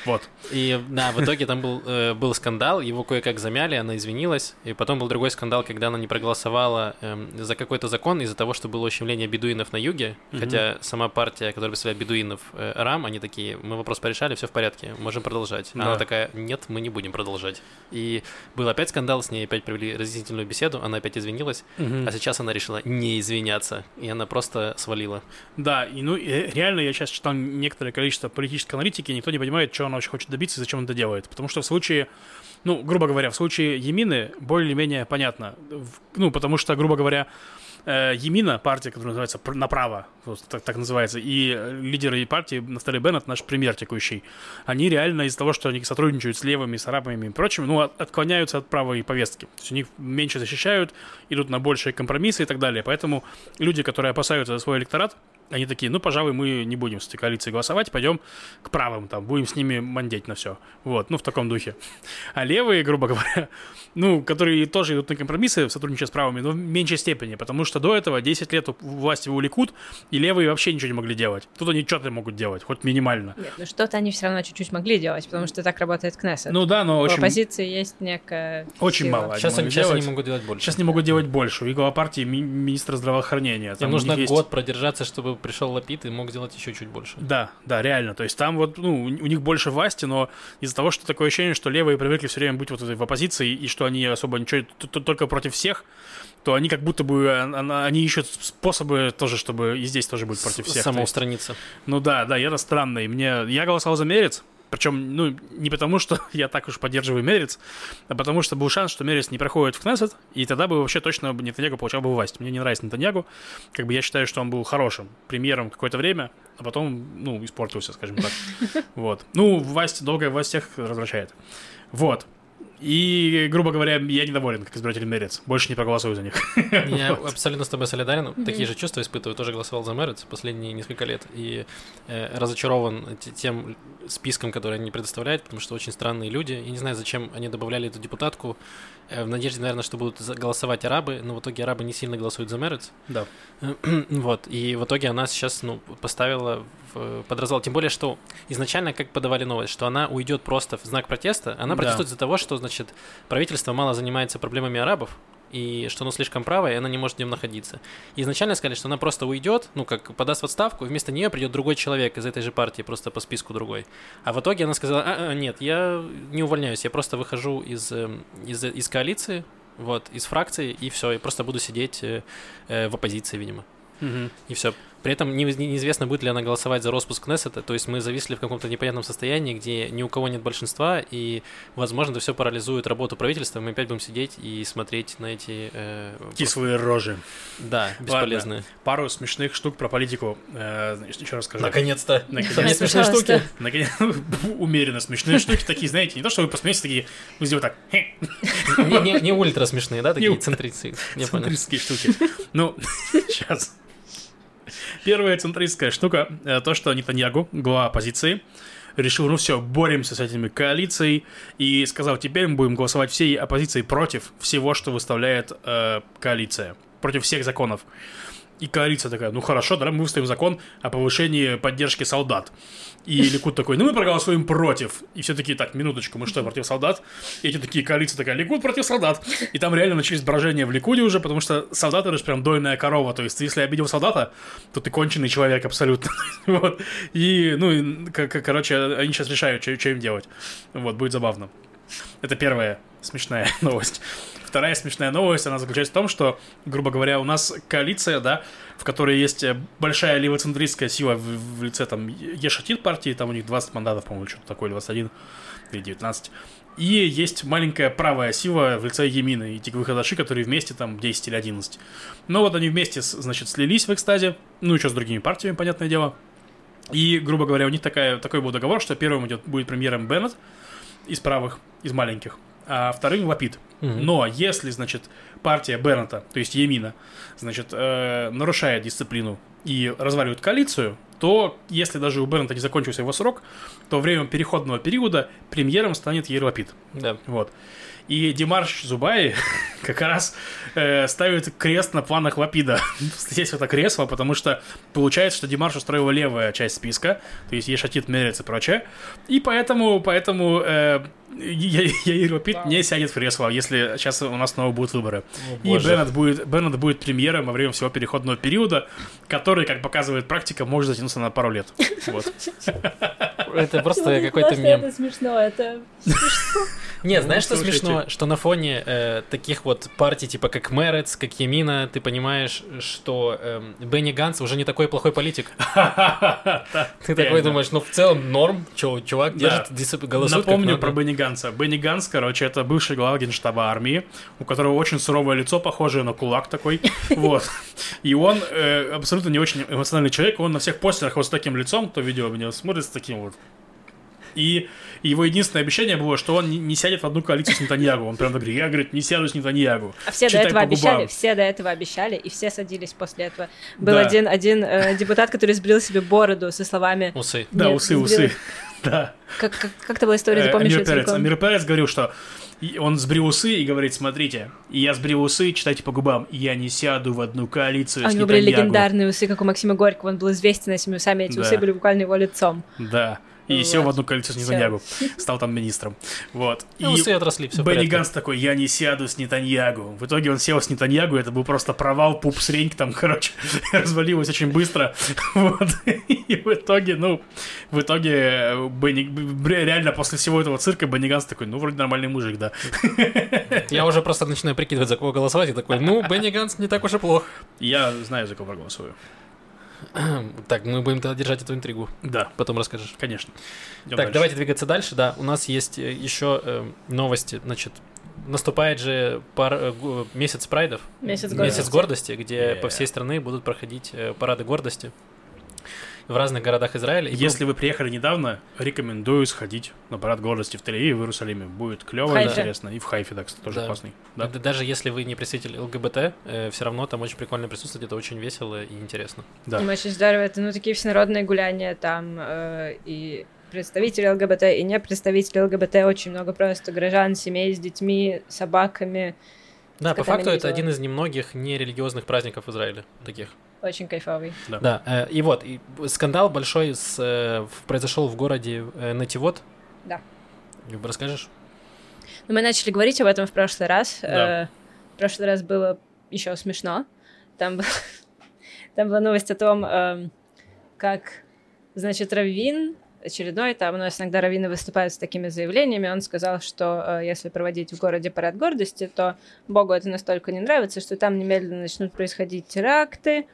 Вот. И да, в итоге там был, э, был скандал, его кое-как замяли, она извинилась. И потом был другой скандал, когда она не проголосовала эм, за какой-то закон из-за того, что было ущемление бедуинов на юге. Мгм. Хотя сама партия, которая представляет бедуинов, э, РАМ, они такие, мы вопрос порешали, все в порядке, можем продолжать. А Да. Она такая, нет, мы не будем продолжать. И был опять скандал, с ней опять провели разъяснительную беседу, она опять извинилась, Мгм. а сейчас она решила не извиняться, и она просто свалила. Да, и ну и реально я сейчас читал некоторое количество политической аналитики, никто не понимает, что она вообще хочет добиться и зачем он это делает. Потому что в случае, ну, грубо говоря, в случае Емины более-менее понятно. Ну, потому что, грубо говоря, э, Емина, партия, которая называется пр- «Направо», вот так, так называется, и э, лидеры партии Нафтали Беннет, наш премьер текущий, они реально из-за того, что они сотрудничают с левыми, с арабами и прочим, ну, от- отклоняются от правой повестки. То есть они меньше защищают, идут на большие компромиссы и так далее. Поэтому люди, которые опасаются за свой электорат, они такие, ну, пожалуй, мы не будем с этой коалицией голосовать, пойдем к правым, там, будем с ними мандеть на все. Вот, ну, в таком духе. А левые, грубо говоря, ну, которые тоже идут на компромиссы, сотрудничая с правыми, но в меньшей степени, потому что до этого 10 лет у власти у Ликут, и левые вообще ничего не могли делать. Тут они что-то могут делать, хоть минимально. Нет, ну что-то они все равно чуть-чуть могли делать, потому что так работает Кнессет. Ну да, но В очень, оппозиции есть некая очень сила. мало. Сейчас, они, сейчас они могут делать больше. Сейчас не могут делать больше. И глава партии, ми- министра здравоохранения. Там Им у нужно есть- год продержаться, чтобы пришел Лапид и мог делать еще чуть больше. Да, да, реально. То есть там вот, ну, у них больше власти, но из-за того, что такое ощущение, что левые привыкли все время быть вот в оппозиции, и что они особо ничего, только против всех, то они как будто бы, а- а- они ищут способы тоже, чтобы и здесь тоже быть против всех. Самоустраниться. ну да, да, это странно. И мне, я голосовал за Мерец, причем, ну, не потому, что я так уж поддерживаю Мерец, а потому что был шанс, что Мерец не проходит в Кнессет, и тогда бы вообще точно Нетаньягу получал бы власть. Мне не нравится Нетаньягу, как бы я считаю, что он был хорошим премьером какое-то время, а потом, ну, испортился, скажем так. Вот. Ну, власть, долгая власть всех развращает. Вот. И, грубо говоря, я недоволен, как избиратель Мерец. Больше не проголосую за них. Я абсолютно с тобой солидарен. Такие же чувства испытываю. Тоже голосовал за Мэрит последние несколько лет. И э, разочарован тем списком, который они предоставляют, потому что очень странные люди. Я не знаю, зачем они добавляли эту депутатку. Э, в надежде, наверное, что будут за- голосовать арабы. Но в итоге арабы не сильно голосуют за Мэрит. Да. Вот. И в итоге она сейчас ну, поставила в, под развал. Тем более, что изначально как подавали новость, что она уйдет просто в знак протеста. Она Да. протестует из-за того, что, значит, правительство мало занимается проблемами арабов, и что оно слишком правое, и она не может в нем находиться. И изначально сказали, что она просто уйдет, ну, как подаст в отставку, и вместо нее придет другой человек из этой же партии, просто по списку другой. А в итоге она сказала, «А, а, нет, я не увольняюсь, я просто выхожу из, эм, из, из коалиции, вот, из фракции, и все, и просто буду сидеть э, э, в оппозиции, видимо. Мгм. И все. При этом не- неизвестно, будет ли она голосовать за распуск Кнессета. То есть мы зависли в каком-то непонятном состоянии, где ни у кого нет большинства, и, возможно, это все парализует работу правительства. Мы опять будем сидеть и смотреть на эти... э, Кислые рожи. Да, бесполезные. Пару смешных штук про политику. э, значит, еще расскажу. Наконец-то. Наконец. Там есть смешные штуки. Наконец, умеренно смешные штуки такие, знаете, не то, что вы посмеетесь, такие, вы сделаете так. Не, ультра смешные, да, такие центристские штуки. Ну, сейчас. Первая центристская штука, э, то, что Нетаньягу, глава оппозиции, решил, ну все, боремся с этими коалицией, и сказал, теперь мы будем голосовать всей оппозицией против всего, что выставляет э, коалиция, против всех законов. И коалиция такая, ну хорошо, тогда мы выставим закон о повышении поддержки солдат. И Ликут такой, ну мы проголосуем против. И все такие, так, минуточку, мы что, против солдат? И эти такие, коалиция такая, Ликут против солдат. И там реально начались брожения в Ликуде уже, потому что солдаты это же прям дойная корова. То есть, если обидел солдата, то ты конченый человек абсолютно. вот. И, ну, и, короче, они сейчас решают, что им делать. Вот, будет забавно. Это первая смешная новость. Вторая смешная новость, она заключается в том, что, грубо говоря, у нас коалиция, да, в которой есть э, большая левоцентристская сила в, в лице там Ешатит партии, там у них 20 мандатов, по-моему, что-то такое, или 21, или 19. И есть маленькая правая сила в лице Емина и Тиквы Хадаши, которые вместе там 10 или 11. Но вот они вместе, значит, слились в экстазе, ну, еще с другими партиями, понятное дело. И, грубо говоря, у них такая, такой был договор, что первым идет, будет премьером Беннет из правых, из маленьких, а вторым. Мгм. Но если, значит, партия Беннета, то есть Емина, значит, э, нарушает дисциплину и разваливает коалицию, то если даже у Беннета не закончился его срок, то время переходного периода премьером станет Ейр Лапид. Да. Вот. И Димарш Зубай, как раз э, ставит крест на планах Лапида. Здесь это кресло, потому что получается, что Димарш устроила левая часть списка, то есть Ешатит мерится и прочее, и поэтому, поэтому э, Яир Лапид не сядет в кресло, если сейчас у нас снова будут выборы. О, и боже. Беннет будет, Беннет будет премьером во время всего переходного периода, который, как показывает практика, может затянуться на пару лет. Вот. Это просто какой-то мем. Это смешно, это... Не, знаешь, что смешно? Что на фоне э, таких вот партий, типа как Мерец, как Емина, ты понимаешь, что эм, Бенни Ганс уже не такой плохой политик. Ты такой думаешь, ну в целом норм, чувак держит, голосует как Напомню про Бенни Ганса. Бенни Ганс, короче, это бывший глава генштаба армии, у которого очень суровое лицо, похожее на кулак такой. Вот. И он э, абсолютно не очень эмоциональный человек. Он на всех постерах вот с таким лицом, кто видео меня смотрит, с таким вот. И его единственное обещание было, что он не, сядет в одну коалицию с Нетаньягу. Он прям говорит, я, говорит, не сяду с Нетаньягу. А все Читай до этого обещали, все до этого обещали, и все садились после этого. Был Да. один, один э, депутат, который сбрил себе бороду со словами... Усы. Да, Нет, усы, сбрил. усы. Да. Как, как, как это была история, Э, ты помнишь Амир Перец. Амир Перец говорил, что и он сбрил усы и говорит, смотрите, и я сбрил усы, читайте по губам, я не сяду в одну коалицию А с него были Нетаньягу». легендарные усы, как у Максима Горького, он был известен этими усами, эти Да. усы были буквально его лицом. Да. И Вот. сел в одну коалицию с. Нетаньягу. Стал там министром. Вот. И Ну, усы отросли, все Бенни Ганс такой, я не сяду с Нетаньягу. В итоге он сел с Нетаньягу, это был просто провал, пуп среньк там, короче, развалилось очень быстро. Вот. И в итоге, ну, в итоге Бенни, реально после всего этого цирка Бенни Ганс такой, ну, вроде нормальный мужик, да. Я уже просто начинаю прикидывать, за кого голосовать, и такой, ну, Бенни Ганс не так уж и плох. Я знаю, за кого проголосую. Так, мы будем тогда держать эту интригу. Да, Потом расскажешь. конечно. Идем Так, дальше. давайте двигаться дальше. Да, у нас есть э, еще э, новости. Значит, наступает же пар- э, месяц прайдов. Месяц Месяц гордости, где Yeah. по всей стране будут проходить э, парады гордости в разных городах Израиля. И Если вы приехали недавно, рекомендую сходить на парад гордости в Тель-Авиве в Иерусалиме. Будет клево и Хайфе. интересно. И в Хайфе, да, кстати, тоже Да. классный. Да. Да, Даже если вы не представитель ЛГБТ, все равно там очень прикольно присутствовать, это очень весело и интересно. да. Им очень здорово, это ну такие всенародные гуляния там э, и представители ЛГБТ, и не представители ЛГБТ, очень много просто горожан, семей с детьми, собаками, Да, по факту это один из немногих нерелигиозных праздников в Израиле таких. Очень кайфовый. Да, э, и вот, и скандал большой с, э, произошел в городе э, Нативот. Да. Расскажешь? Но мы начали говорить об этом в прошлый раз. Да. В прошлый раз было еще смешно. Там, был- там была новость о том, эм, как, значит, Равин очередной, там у нас иногда раввины выступают с такими заявлениями, он сказал, что э, если проводить в городе парад гордости, то Богу это настолько не нравится, что там немедленно начнут происходить теракты,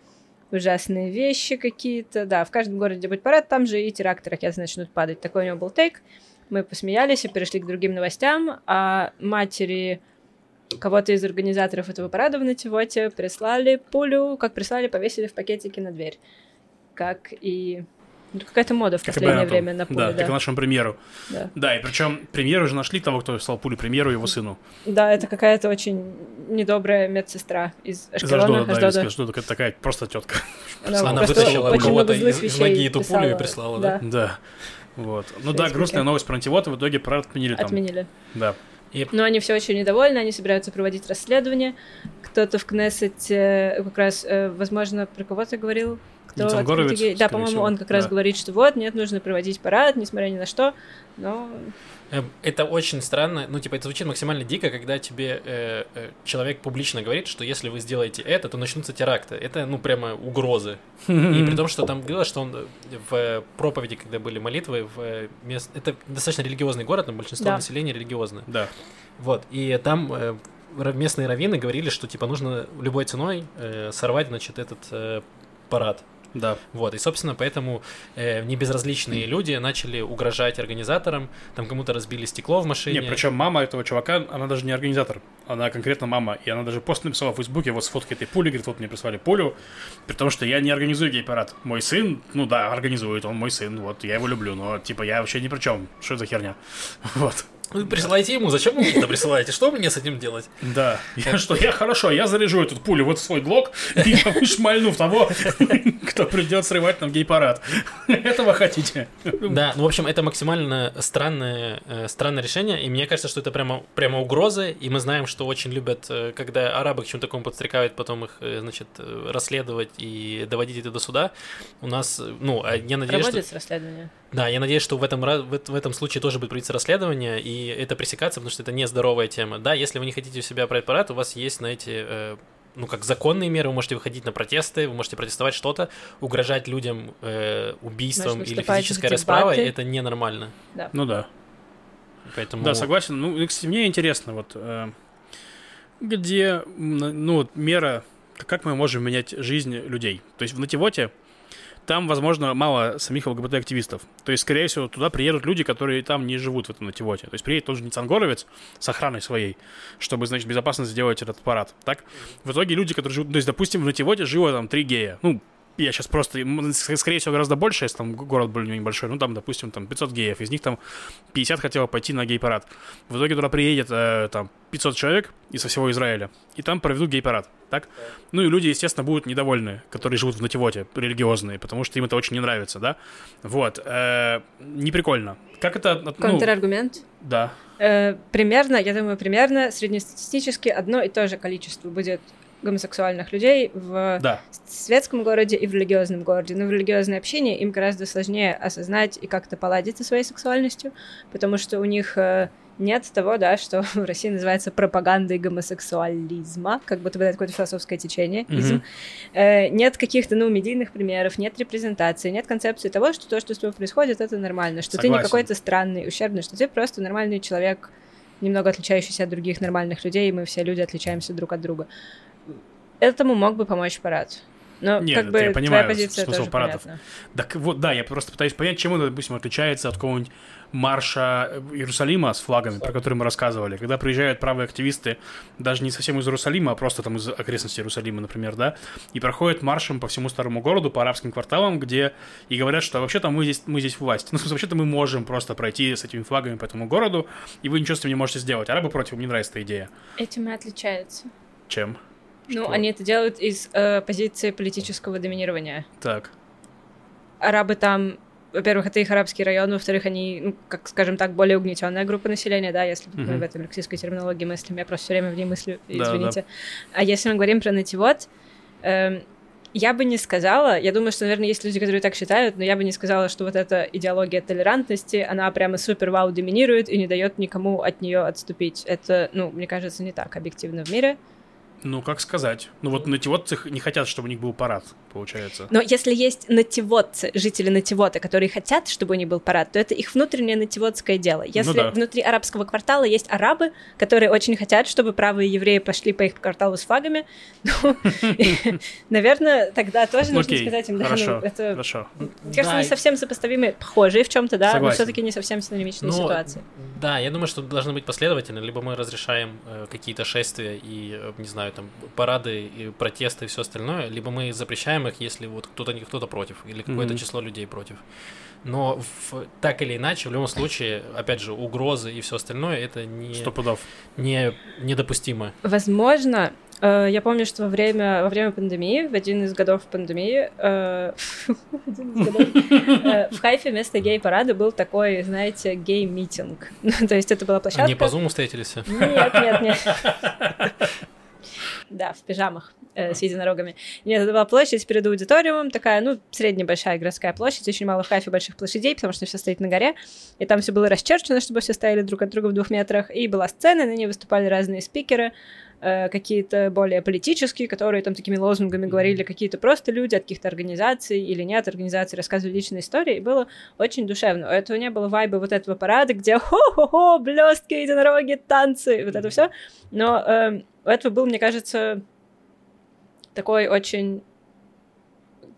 ужасные вещи какие-то. Да, в каждом городе будет парад, там же и теракты, ракеты начнут падать. Такой у него был тейк. Мы посмеялись и перешли к другим новостям, а матери кого-то из организаторов этого парада в Нативоте прислали пулю, как прислали, повесили в пакетике на дверь. Как и... ну, какая-то мода в Как последнее Беннету. время на пулю, Да, да. как и нашему премьеру. Да. Да, и причем премьеру уже нашли того, кто слал пулю премьеру и его сыну. Да, это какая-то очень недобрая медсестра из Из Ашкелона, Аждода, да, из Аждода. Аждода, такая просто тетка. Она, Она просто вытащила очень кого-то из- из ноги эту пулю и прислала, да? Да. Вот. Ну да, грустная новость про антивод, и в итоге отменили там. Отменили. Да. Но они все очень недовольны, они собираются проводить расследование. Кто-то в Кнессете э, как раз, э, возможно, про кого ты говорил? Кто Ницан открытый Да, по-моему, он как раз Да. говорит, что вот, нет, нужно проводить парад, несмотря ни на что. Но Э, Это очень странно, ну, типа, это звучит максимально дико, когда тебе э, э, человек публично говорит, что если вы сделаете это, то начнутся теракты. Это, ну, прямо угрозы. И при том, что там говорилось, что он э, в проповеди, когда были молитвы, в э, мест... это достаточно религиозный город, там большинство Да. населения религиозное. Да. Вот, и там э, местные раввины говорили, что, типа, нужно любой ценой э, сорвать, значит, этот э, парад. Да. Вот, и, собственно, поэтому э, небезразличные люди начали угрожать организаторам, там кому-то разбили стекло в машине. Не, причем мама этого чувака, она даже не организатор, она конкретно мама. И она даже пост написала в Фейсбуке, вот с фоткой этой пули, говорит, вот мне прислали пулю, при том, что я не организую гей-парад. Мой сын, ну да, организует, он мой сын, вот, я его люблю, но, типа, я вообще ни при чем. Что за херня? Вот. Вы присылаете ему, зачем вы это присылаете? Что мне с этим делать? Да. Я что, я хорошо, я заряжу эту пулю вот в свой глок и шмальну в того, кто придет срывать нам гей-парад. Этого хотите? Да, ну, в общем, это максимально странное, э, странное решение, и мне кажется, что это прямо, прямо угрозы, и мы знаем, что очень любят, э, когда арабы к чему-то такому подстрекают, потом их, э, значит, расследовать и доводить это до суда. У нас, ну, а я надеюсь, что... Проводится расследование. Да, я надеюсь, что в этом, в, эт- в этом случае тоже будет проводиться расследование, и это пресекаться, потому что это нездоровая тема. Да, если вы не хотите у себя брать парад, у вас есть на эти, э, ну, как законные меры, вы можете выходить на протесты, вы можете протестовать что-то, угрожать людям э, убийством Может, или физической расправой, это ненормально. Ну да. Поэтому... Да, согласен. Ну, кстати, мне интересно, вот э, где, ну, вот мера, как мы можем менять жизнь людей. То есть в Нативоте там, возможно, мало самих ЛГБТ-активистов. То есть, скорее всего, туда приедут люди, которые там не живут в этом Нативоте. То есть приедет тот же Ницангоровец с охраной своей, чтобы, значит, безопасно сделать этот парад. Так? В итоге люди, которые живут... То есть, допустим, в Нативоте живо там три гея. Ну, я сейчас просто, скорее всего, гораздо больше, если там город более-менее небольшой, ну, там, допустим, там 500 геев, из них там 50 хотело пойти на гей-парад. В итоге туда приедет э, там 500 человек из со всего Израиля, и там проведут гей-парад, так? Ну и люди, естественно, будут недовольны, которые живут в Нативоте, религиозные, потому что им это очень не нравится, да? Вот. Э, не прикольно. Как это... Ну, Контраргумент. да. Э, примерно, я думаю, примерно среднестатистически одно и то же количество будет гомосексуальных людей в Да. светском городе и в религиозном городе. Но в религиозное общение им гораздо сложнее осознать и как-то поладить со своей сексуальностью, потому что у них э, нет того, да, что в России называется пропагандой гомосексуализма, как будто бы это какое-то философское течение. Изм. Э, нет каких-то, ну, медийных примеров, нет репрезентации, нет концепции того, что то, что с тобой происходит, это нормально, что ты не Согласен. какой-то странный, ущербный, что ты просто нормальный человек, немного отличающийся от других нормальных людей, и мы все люди отличаемся друг от друга. Этому мог бы помочь парад. Но Нет, как это бы я понимаю твоя позиция смысл тоже парадов. понятна. Так вот, да, я просто пытаюсь понять, чем он, допустим, отличается от какого-нибудь марша Иерусалима с флагами, про который мы рассказывали. Когда приезжают правые активисты, даже не совсем из Иерусалима, а просто там из окрестностей Иерусалима, например, да, и проходят маршем по всему старому городу, по арабским кварталам, где и говорят, что вообще-то мы здесь, мы здесь власть. Ну, в смысле, вообще-то мы можем просто пройти с этими флагами по этому городу, и вы ничего с этим не можете сделать. Арабы против, мне нравится эта идея. Этим и отличается. Чем? Ну, Что? они это делают из э, позиции политического доминирования. Так. Арабы там, во-первых, это их арабские районы, во-вторых, они, ну, как скажем так, более угнетенная группа населения, да, если мы Мгм. в этой марксистской терминологии мыслим, я просто все время в ней мыслю, Да, извините. А если мы говорим про нативот, эм, я бы не сказала, я думаю, что, наверное, есть люди, которые так считают, но я бы не сказала, что вот эта идеология толерантности, она прямо супер вау доминирует и не дает никому от нее отступить. Это, ну, мне кажется, не так объективно в мире. Ну, как сказать? Ну, вот нативотцы не хотят, чтобы у них был парад, получается. Но если есть нативотцы, жители нативота, которые хотят, чтобы у них был парад, то это их внутреннее нативотское дело. Если Ну да. внутри арабского квартала есть арабы, которые очень хотят, чтобы правые евреи пошли по их кварталу с флагами, ну, наверное, тогда тоже нужно сказать им, да, хорошо, ну, это, Хорошо. мне кажется, не совсем сопоставимые, похожие в чем-то, да, но Согласен. все-таки не совсем синонимичные Ну, ситуации. Да, я думаю, что должны быть последовательно. Либо мы разрешаем э, какие-то шествия и, э, не знаю, там, парады, и протесты и все остальное, либо мы запрещаем их, если вот кто-то кто-то против, или какое-то Мгм. число людей против. Но в- так или иначе, в любом случае, опять же, угрозы и все остальное это не, Сто пудов. не недопустимо. Возможно, э, я помню, что во время, во время пандемии, в один из годов пандемии, э, в э, в Хайфе вместо гей-парада был такой, знаете, гей-митинг. Ну, то есть это была площадка. Они по зуму встретились. Нет, нет, нет. Да, в пижамах э, с единорогами. Нет, это была площадь перед аудиториумом, такая, ну, средняя большая городская площадь, очень мало в Хайфе больших площадей, потому что все стоит на горе, и там все было расчерчено, чтобы все стояли друг от друга в двух метрах, и была сцена, на ней выступали разные спикеры, э, какие-то более политические, которые там такими лозунгами говорили, какие-то просто люди от каких-то организаций или нет организаций, рассказывали личные истории, и было очень душевно. У этого не было вайба вот этого парада, где хо-хо-хо, блестки, единороги, танцы, вот это все. Но эм, у этого был, мне кажется, такой очень...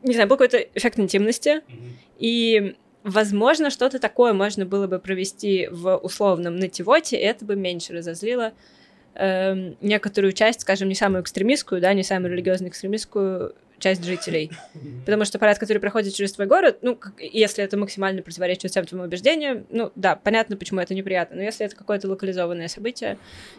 Не знаю, был какой-то эффект интимности, и, возможно, что-то такое можно было бы провести в условном нативоте, и это бы меньше разозлило эм, некоторую часть, скажем, не самую экстремистскую, да, не самую религиозную экстремистскую часть жителей. Потому что парад, который проходит через твой город, ну, если это максимально противоречит всем твоим убеждениям, ну, да, понятно, почему это неприятно. Но если это какое-то локализованное событие,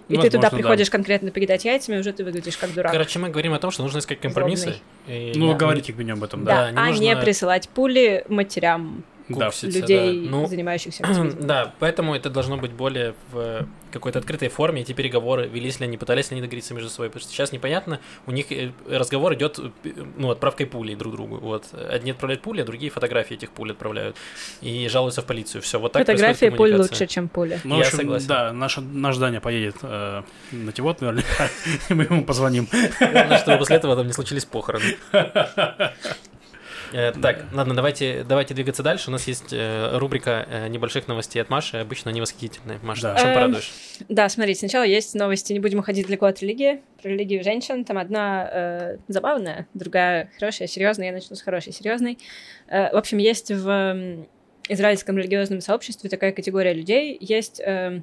и Возможно, ты туда приходишь да. конкретно покидать яйцами, уже ты выглядишь как дурак. Короче, мы говорим о том, что нужно искать компромиссы. И, ну, да. говорите к меня об этом, да. да, да не а нужно... не присылать пули матерям да, людей, да. Ну, занимающихся Да, поэтому это должно быть более в какой-то открытой форме. Эти переговоры велись ли они, пытались ли они договориться между собой, потому что сейчас непонятно. У них э, разговор идет ну, отправкой пулей друг другу. Вот. Одни отправляют пули, а другие фотографии этих пуль отправляют. И жалуются в полицию. Все, вот так Фотографии пуль лучше, чем пули. Ну, Я общем, согласен. Да, наш, наш Даня поедет э, на Тивот наверняка, мы ему позвоним. Главное, чтобы после этого там не случились похороны. Э, так, ладно, давайте, давайте двигаться дальше. У нас есть э, рубрика э, небольших новостей от Маши. Обычно они восхитительные. Маша, да. чем эм, порадуешь? Да, смотри, сначала есть новости. Не будем уходить далеко от религии. Про религию женщин. Там одна э, забавная, другая хорошая, серьезная. Я начну с хорошей, серьезной. Э, в общем, есть в израильском религиозном сообществе такая категория людей. Есть э,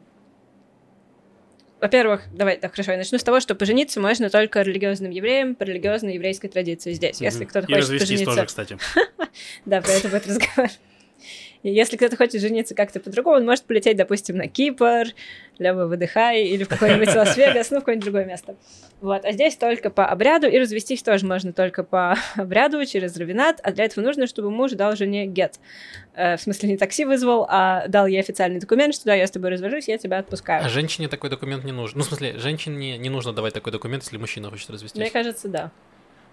во-первых, давай, так хорошо, я начну с того, что пожениться можно только религиозным евреям по религиозной еврейской традиции здесь. Если кто-то хочет пожениться... тоже, кстати. Да, про это будет разговор. И если кто-то хочет жениться как-то по-другому, он может полететь, допустим, на Кипр, либо в Выдыхай, или в какой-нибудь Лас-Вегас, ну, в какое-нибудь другое место. Вот. А здесь только по обряду, и развестись тоже можно только по обряду, через равенат, а для этого нужно, чтобы муж дал жене гет. Э, в смысле, не такси вызвал, а дал ей официальный документ, что да, я с тобой развожусь, я тебя отпускаю. А женщине такой документ не нужен? Ну, в смысле, женщине не нужно давать такой документ, если мужчина хочет развестись? Мне кажется, да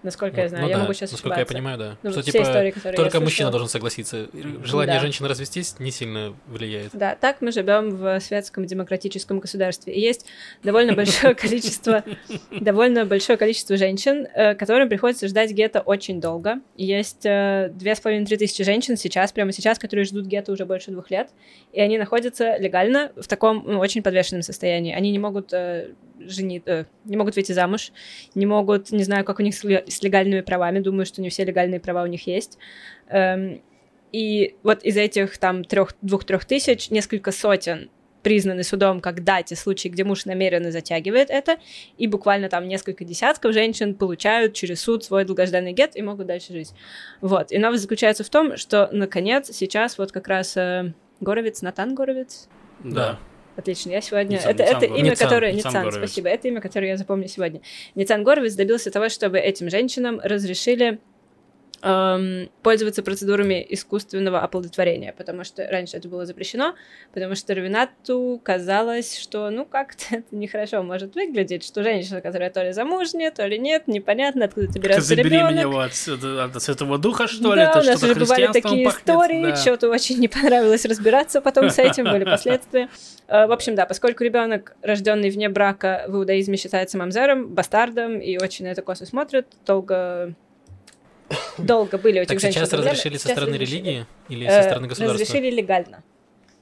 насколько ну, я знаю. Ну, я да. могу сейчас Насколько ошибаться. я понимаю, да. Ну, что типа истории, только мужчина должен согласиться. Желание да. женщины развестись не сильно влияет. Да, так мы живем в светском демократическом государстве. И есть довольно большое количество, довольно большое количество женщин, э, которым приходится ждать гетто очень долго. Есть э, две с половиной три тысячи женщин сейчас, прямо сейчас, которые ждут гетто уже больше двух лет, и они находятся легально в таком ну, очень подвешенном состоянии. Они не могут э, женить, э, не могут выйти замуж, не могут, не знаю, как у них с, легальными правами, думаю, что не все легальные права у них есть. Эм, и вот из этих там трех, двух-трех тысяч несколько сотен признаны судом как да, случаи, где муж намеренно затягивает это, и буквально там несколько десятков женщин получают через суд свой долгожданный гет и могут дальше жить. Вот. И новость заключается в том, что, наконец, сейчас вот как раз э, Горовец, Натан Горовец, да. Отлично, я сегодня... Ницан, это, Ницан, это имя, Ницан, которое... Ницан, Ницан спасибо. Это имя, которое я запомню сегодня. Ницан Горовец добился того, чтобы этим женщинам разрешили эм, пользоваться процедурами искусственного оплодотворения, потому что раньше это было запрещено, потому что Равинату казалось, что, ну, как-то это нехорошо может выглядеть, что женщина, которая то ли замужняя, то ли нет, непонятно, откуда ты берется ребенок. Забери меня его от, Святого Духа, что ли? Да, это у нас уже бывали такие пахнет, истории, да. что-то очень не понравилось разбираться потом с этим, были последствия. Э, в общем, да, поскольку ребенок, рожденный вне брака, в иудаизме считается мамзером, бастардом, и очень на это косо смотрят, долго долго были у этих так женщин сейчас проблемы. разрешили со стороны разрешили. религии или со стороны государства? Разрешили легально.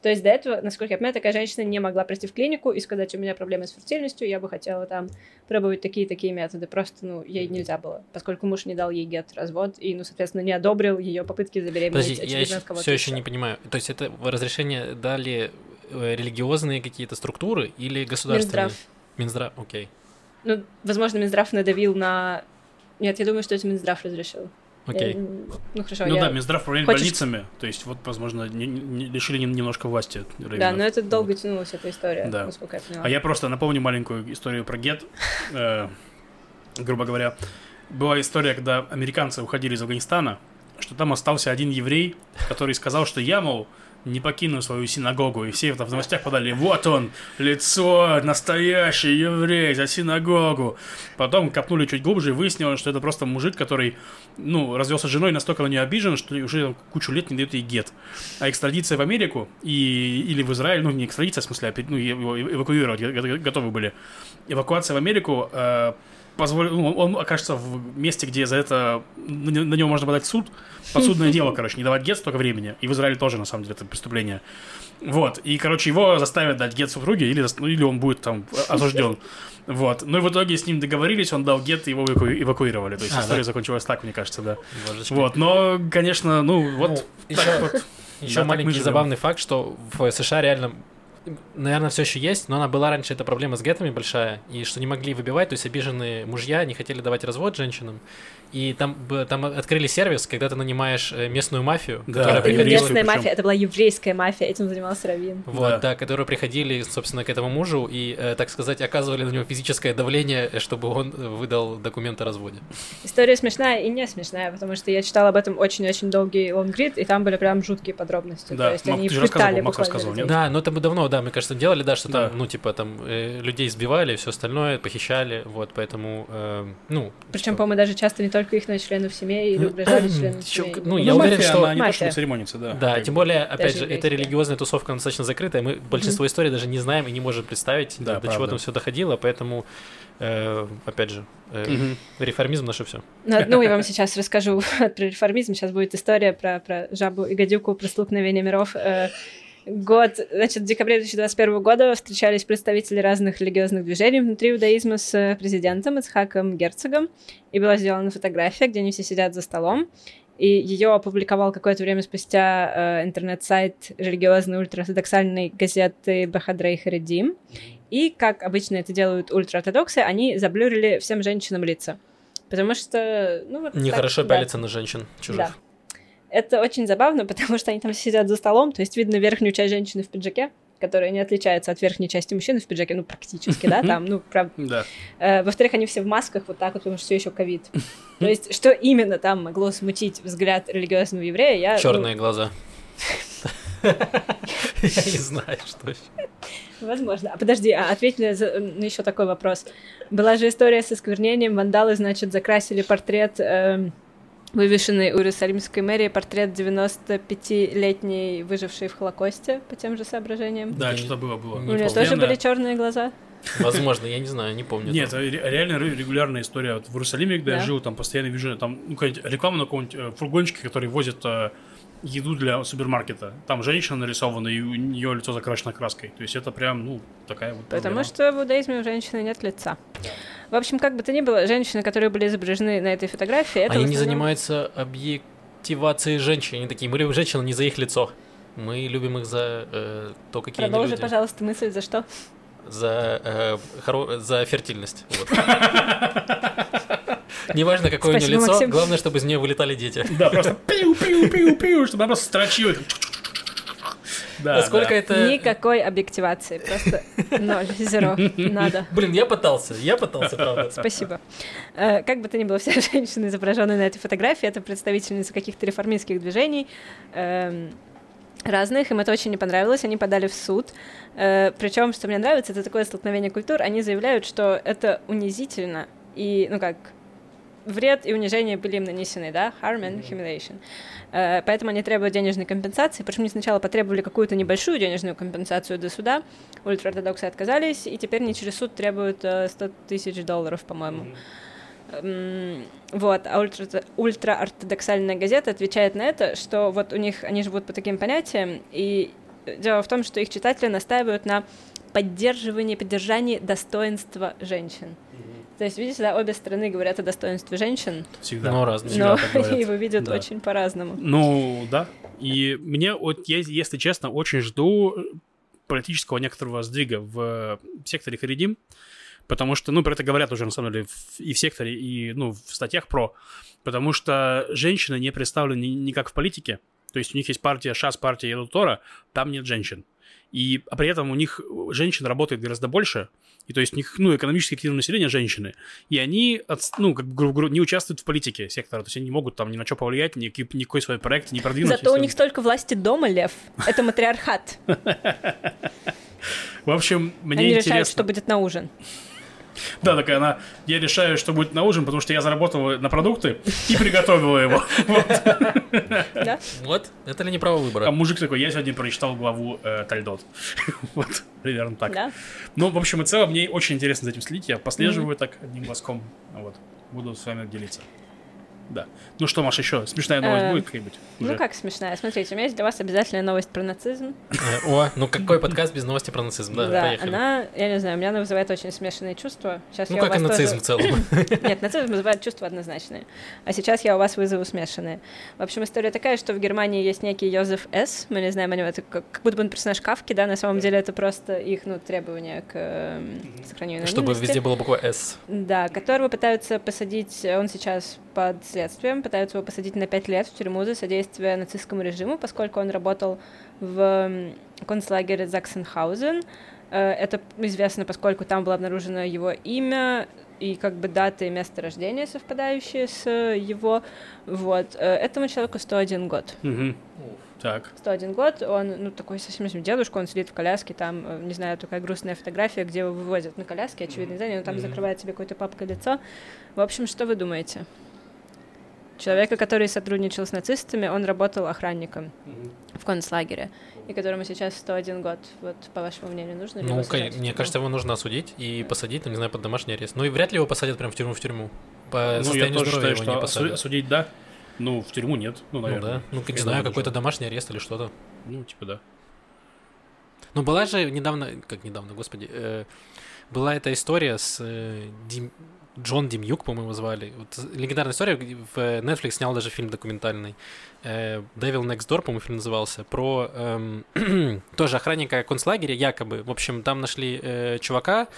То есть до этого, насколько я понимаю, такая женщина не могла прийти в клинику и сказать, у меня проблемы с фертильностью, я бы хотела там пробовать такие-такие методы. Просто, ну, ей нельзя было, поскольку муж не дал ей гет развод и, ну, соответственно, не одобрил ее попытки забеременеть. Подожди, я еще, все еще не понимаю. То есть это разрешение дали э, религиозные какие-то структуры или государственные? Минздрав. Минздрав, окей. Ну, возможно, Минздрав надавил на... Нет, я думаю, что это Минздрав разрешил. Окей. Ну хорошо. Ну я... да, Минздрав управляет Хочешь... больницами, то есть вот, возможно, не, не, лишили немножко власти. Рейвенов. Да, но это долго вот. тянулась эта история, да. насколько я поняла. А я просто напомню маленькую историю про Гет. Э, грубо говоря, была история, когда американцы уходили из Афганистана, что там остался один еврей, который сказал, что я, мол, не покинул свою синагогу. И все в новостях подали, вот он, лицо, настоящий еврей за синагогу. Потом копнули чуть глубже и выяснилось, что это просто мужик, который, ну, развелся с женой, настолько на нее обижен, что уже кучу лет не дает ей гет. А экстрадиция в Америку и, или в Израиль, ну, не экстрадиция, в смысле, а ну, его эвакуировать готовы были. Эвакуация в Америку э, позволил, ну, он окажется в месте, где за это на, него можно подать суд, подсудное дело, короче, не давать гет столько времени. И в Израиле тоже, на самом деле, это преступление. Вот, и, короче, его заставят дать гет супруге, или, ну, или он будет там осужден. Вот. Ну и в итоге с ним договорились, он дал гет, и его эваку... эвакуировали. То есть а, история да? закончилась так, мне кажется, да. Божечки. Вот, но, конечно, ну, вот ну, еще, вот. Еще да, маленький забавный факт, что в США реально наверное, все еще есть, но она была раньше, эта проблема с гетами большая, и что не могли выбивать, то есть обиженные мужья не хотели давать развод женщинам, и там, там открыли сервис, когда ты нанимаешь э, местную мафию, Да, которая приходила... местная мафия, это была еврейская мафия, этим занимался Равин. Вот, Да. да. которые приходили, собственно, к этому мужу и, э, так сказать, оказывали на него физическое давление, э, чтобы он выдал документ о разводе. История смешная и не смешная, потому что я читала об этом очень-очень долгий лонгрид, и там были прям жуткие подробности. Да, То есть Мак, они ты же рассказывал, Макс рассказывал, нет? Да, но это мы давно, да, мы, кажется, делали, да, что там, Да. ну, типа, там, э, людей избивали, все остальное, похищали, вот, поэтому, э, ну... Причем, что- по-моему, даже часто не только их, но и членов семей, или угрожали членов семей. ну, Ну, я уверен, что- она не то, Мафия. чтобы церемониться, да. Да, тем более, опять же, эта еврейская. религиозная тусовка, она достаточно закрытая, мы большинство историй даже не знаем и не можем представить, до, чего там все доходило, поэтому, э, опять же, э, Мгм. реформизм наше все. Ну, я вам сейчас расскажу про реформизм. Сейчас будет история про, про жабу и гадюку, про столкновение миров. Год, значит, в декабре 2021 года встречались представители разных религиозных движений внутри иудаизма с э, президентом Ицхаком Герцогом, и была сделана фотография, где они все сидят за столом, и ее опубликовал какое-то время спустя э, интернет-сайт религиозной ультраортодоксальной газеты Бахадрей Харидим. И, как обычно это делают ультраортодоксы, они заблюрили всем женщинам лица. Потому что, ну вот... Нехорошо так, да. пялиться на женщин чужих. Да. Это очень забавно, потому что они там сидят за столом, то есть видно верхнюю часть женщины в пиджаке, которая не отличается от верхней части мужчины в пиджаке, ну, практически, да, там, ну, правда. Да. Э, Во-вторых, они все в масках вот так вот, потому что все еще ковид. То есть, что именно там могло смутить взгляд религиозного еврея, я... ну, Черные глаза. Я не знаю, что. Возможно. А подожди, а ответь мне за- на еще такой вопрос. Была же история со сквернением. Вандалы, значит, закрасили портрет, эм, вывешенный у Иерусалимской мэрии, портрет 95-летней выжившей в Холокосте по тем же соображениям. Да, что-то было, было. У нее тоже были черные глаза. Возможно, я не знаю, не помню. Нет, это ре- реально ре- регулярная история. Вот в Иерусалиме, где я жил, там постоянно вижу там ну, реклама на каком-нибудь э, фургончике, который возит э, еду для супермаркета. Там женщина нарисована, и у нее лицо закрашено краской. То есть это прям, ну, такая вот Потому проблема. что в иудаизме у женщины нет лица. В общем, как бы то ни было, женщины, которые были изображены на этой фотографии, это Они в не основном- занимаются объективацией женщин. Они такие, мы любим женщин не за их лицо. Мы любим их за э, то, какие они Продолжи, люди. пожалуйста, мысль, за что? За, э, хоро- за фертильность. Вот. Неважно, какое у нее лицо, Максим. главное, чтобы из нее вылетали дети. Да, просто пиу-пиу-пиу-пиу, чтобы она просто строчила. Да, Насколько да. это... Никакой объективации, просто ноль, зеро, надо. Блин, я пытался, я пытался, правда. Спасибо. Э, Как бы то ни было, все женщины, изображенные на этой фотографии, это представительницы каких-то реформистских движений эм, разных. Им это очень не понравилось, они подали в суд. Причем, что мне нравится, это такое столкновение культур. Они заявляют, что это унизительно и, ну как, вред и унижение были им нанесены, да, harm and humiliation. Э, Поэтому они требуют денежной компенсации, причем они сначала потребовали какую-то небольшую денежную компенсацию до суда, ультраортодоксы отказались, и теперь они через суд требуют э, 100 тысяч долларов, по-моему. Вот, а ультра- ультраортодоксальная газета отвечает на это, что вот у них, они живут по таким понятиям, и дело в том, что их читатели настаивают на поддерживании, поддержании достоинства женщин. То есть, видите, да, обе стороны говорят о достоинстве женщин, Всегда. Но разные. Но его видят Да. очень по-разному. Ну, да. И мне, вот, я, если честно, очень жду политического некоторого сдвига в секторе Харидим, потому что, ну, про это говорят уже, на самом деле, в- и в секторе, и, ну, в статьях про, потому что женщины не представлены ни- никак в политике, то есть у них есть партия ШАС, партия Едутора, там нет женщин. И а при этом у них женщин работает гораздо больше, и то есть у них, ну, экономически активное население женщины, и они, от- ну, как бы, не участвуют в политике сектора, то есть они не могут там ни на что повлиять, ни, никакой свой проект не продвинуть. Зато у них столько власти дома, Лев. Это матриархат. В общем, мне Они интересно. решают, что будет на ужин. Да, такая она, я решаю, что будет на ужин, потому что я заработала на продукты и приготовила его. Вот. Это ли не право А выбора? мужик такой, я сегодня прочитал главу э, Тальдот. Вот, примерно так. Ну, в общем и целом, мне очень интересно за этим следить. Я послеживаю так одним глазком. Вот. Буду с вами делиться. Да. Ну что, Маша, еще смешная новость Э, будет какая-нибудь? Ну как смешная. Смотрите, у меня есть для вас обязательная новость про нацизм. Э, О, ну какой подкаст без новости про нацизм? Да, поехали. она, я не знаю, у меня она вызывает очень смешанные чувства. Сейчас Ну как и нацизм в целом. Нет, нацизм вызывает чувства однозначные. А сейчас я у вас вызову смешанные. В общем, история такая, что в Германии есть некий Йозеф С. Мы не знаем о нем, это как, будто бы он персонаж Кавки, да, на самом деле это просто их, ну, требования к эм, сохранению Чтобы везде была буква «С». Да, которого пытаются посадить, он сейчас под следствием, пытаются его посадить на пять лет в тюрьму за содействие нацистскому режиму, поскольку он работал в концлагере Заксенхаузен. Э, это известно, поскольку там было обнаружено его имя и как бы даты и место рождения совпадающие с его. Вот. Э, этому человеку 101 год. Угу. Так. 101 год, он, ну, такой совсем дедушка, он сидит в коляске, там, э, не знаю, такая грустная фотография, где его вывозят на коляске, очевидно, здание, он там mm-hmm. закрывает себе какой-то папкой лицо. В общем, что вы думаете? Человека, который сотрудничал с нацистами, он работал охранником mm-hmm. в концлагере, и которому сейчас 101 год. Вот, по вашему мнению, нужно ли Ну, его мне кажется, его нужно осудить и посадить, ну, не знаю, под домашний арест. Ну, и вряд ли его посадят прям в тюрьму в тюрьму. По ну, я тоже считаю, что посадят. осудить, да. Ну, в тюрьму нет, ну, наверное. Ну, да. Ну, не знаю, какой-то домашний арест или что-то. Ну, типа, да. Ну, была же недавно, как недавно, господи, э, была эта история с э, Дим, Джон Димюк, по-моему, звали. Вот, легендарная история, в Netflix снял даже фильм документальный. Э, Devil Next Door, по-моему, фильм назывался, про эм, тоже охранника концлагеря, якобы. В общем, там нашли э, чувака,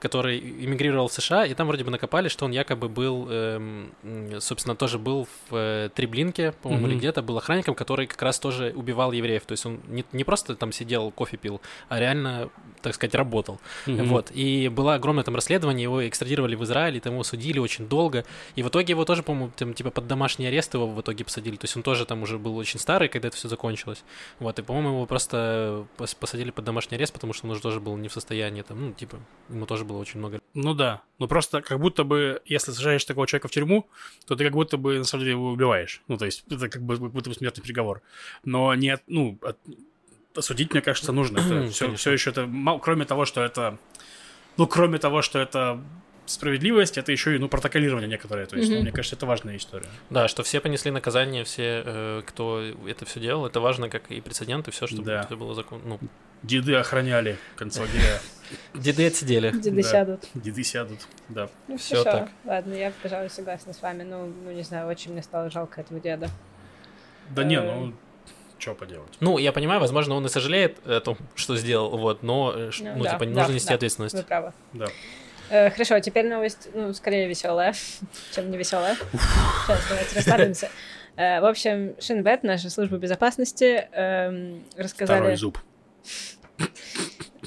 который эмигрировал в США, и там вроде бы накопали, что он якобы был, эм, собственно, тоже был в э, Треблинке, по-моему, mm-hmm. или где-то, был охранником, который как раз тоже убивал евреев. То есть он не, не просто там сидел, кофе пил, а реально, так сказать, работал. Mm-hmm. Вот. И было огромное там расследование, его экстрадировали в Израиль, и там его судили очень долго. И в итоге его тоже, по-моему, там, типа под домашний арест его в итоге посадили. То есть он тоже там уже был очень старый, когда это все закончилось. Вот. И, по-моему, его просто посадили под домашний арест, потому что он уже тоже был не в состоянии там, ну, типа, ему тоже было очень много. Ну да. Ну просто как будто бы, если сажаешь такого человека в тюрьму, то ты как будто бы на самом деле его убиваешь. Ну, то есть это как, бы, как будто бы смертный приговор. Но нет, ну, от, осудить, мне кажется, нужно. Это все, все еще это, кроме того, что это, ну, кроме того, что это справедливость, это еще и ну, протоколирование некоторое. То есть, mm-hmm. ну, мне кажется, это важная история. Да, что все понесли наказание, все, э, кто это все делал, это важно, как и прецедент, и все, чтобы да. это было закон. Ну. Деды охраняли концлагеря. Деды отсидели. Деды сядут. Деды сядут, да. Ну, все так. Ладно, я, пожалуй, согласна с вами. Ну, ну, не знаю, очень мне стало жалко этого деда. Да не, ну, эм. Что поделать. Ну, я понимаю, возможно, он и сожалеет о том, что сделал, вот, но, э, ну, ну типа, нужно нести ответственность. Вы правы. Да. Э, хорошо, теперь новость, ну, скорее веселая, чем не веселая. Сейчас, давайте расслабимся. Э, в общем, Шинбет, наша служба безопасности, эм, рассказали... Второй зуб.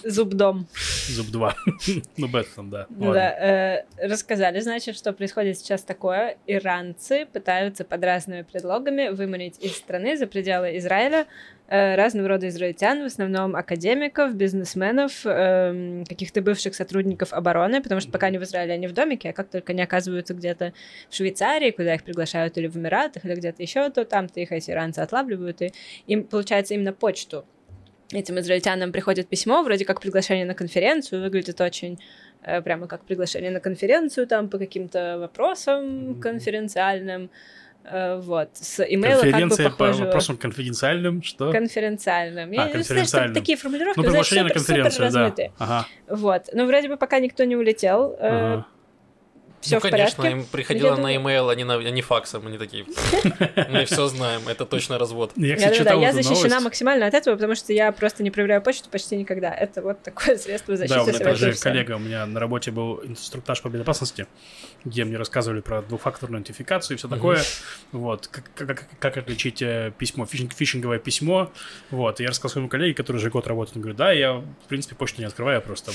Зубдом. Зуб 2. ну, там, да. Да. Э, рассказали, значит, что происходит сейчас такое. Иранцы пытаются под разными предлогами выманить из страны за пределы Израиля Э, разного рода израильтян, в основном академиков, бизнесменов, э, каких-то бывших сотрудников обороны, потому что пока они в Израиле, они в домике, а как только они оказываются где-то в Швейцарии, куда их приглашают или в Эмиратах, или где-то еще, то там-то их эти иранцы отлавливают, и им, получается, именно почту этим израильтянам приходит письмо, вроде как приглашение на конференцию, выглядит очень э, прямо как приглашение на конференцию, там по каким-то вопросам конференциальным, Э, вот, с имейла Конференция как бы похоже... по вопросам конфиденциальным, что? Конференциальным. А, Я конференциальным. Знаешь, такие формулировки, ну, знаешь, супер, на конференцию, супер да. Ага. Вот, но вроде бы пока никто не улетел. Э, ага все ну, в конечно, порядке. им приходило на e-mail, а не, на, а не факсом, они такие, мы все знаем, это точно развод. Я, я защищена максимально от этого, потому что я просто не проверяю почту почти никогда. Это вот такое средство защиты. Да, у меня тоже коллега, у меня на работе был инструктаж по безопасности, где мне рассказывали про двухфакторную идентификацию и все такое, вот, как, отличить э, письмо, фишинг, фишинговое письмо, вот, я рассказал своему коллеге, который уже год работает, он говорит, да, я, в принципе, почту не открываю просто,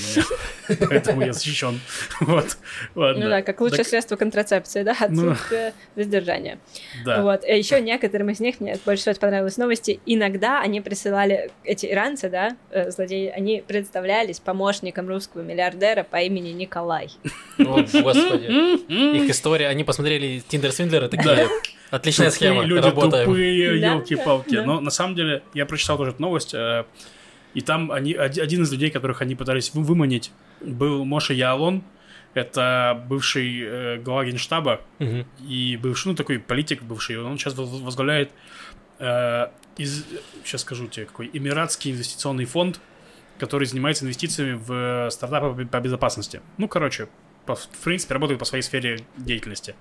поэтому я защищен, вот, ладно. Ну да, как лучшее так... средство контрацепции, да, отсутствие ну... воздержания. Да. Вот. И еще некоторым из них, мне больше всего понравились новости, иногда они присылали, эти иранцы, да, э, злодеи, они представлялись помощником русского миллиардера по имени Николай. О, господи. Их история, они посмотрели Тиндер Свиндлера, такие, отличная схема, люди тупые, елки-палки. Но на самом деле, я прочитал тоже эту новость, э, и там они, один из людей, которых они пытались выманить, был Моша Ялон, это бывший э, глава генштаба угу. и бывший, ну, такой политик бывший. Он сейчас возглавляет, э, из, сейчас скажу тебе, какой, Эмиратский инвестиционный фонд, который занимается инвестициями в стартапы по безопасности. Ну, короче, по, в принципе, работает по своей сфере деятельности.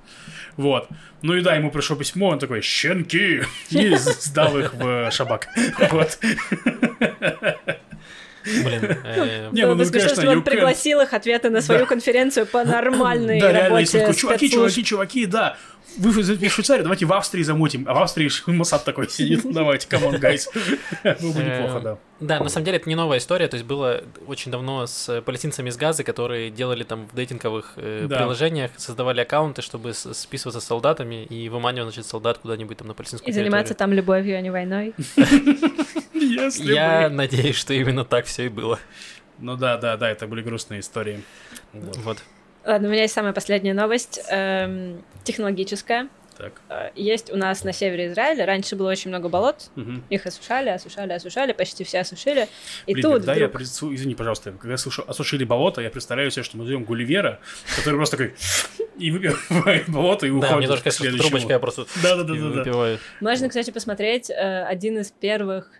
Вот. Ну и да, ему пришло письмо, он такой, щенки, и сдал их в Шабак. Вот. Блин. Э, не, ну, ну конечно, он пригласил их ответы на свою конференцию по нормальной Да, реально, чуваки, чуваки, чуваки, да, вы в Швейцарии, давайте в Австрии замутим. А в Австрии Моссад такой сидит. Давайте, come on, guys. Было бы неплохо, да. Да, на самом деле это не новая история, то есть было очень давно с палестинцами из Газы, которые делали там в дейтинговых э, Да. приложениях, создавали аккаунты, чтобы списываться с солдатами и выманивать, значит, солдат куда-нибудь там на палестинскую И заниматься там любовью, а не войной. Я надеюсь, что именно так все и было. Ну да, да, да, это были грустные истории. Вот. Ладно, у меня есть самая последняя новость, эм, технологическая. Так. Э, Есть у нас на севере Израиля, раньше было очень много болот, Мгм. их осушали, осушали, осушали, почти все осушили. И Блин, тут когда я, вдруг... пред- извини, пожалуйста, когда я слышу осушили болото, я представляю себе, что мы даем Гулливера, который просто такой и выпивает болото и Да, уходит мне тоже кажется, трубочка я просто Да-да-да-да-да. выпиваю. Можно, кстати, посмотреть э, один из первых,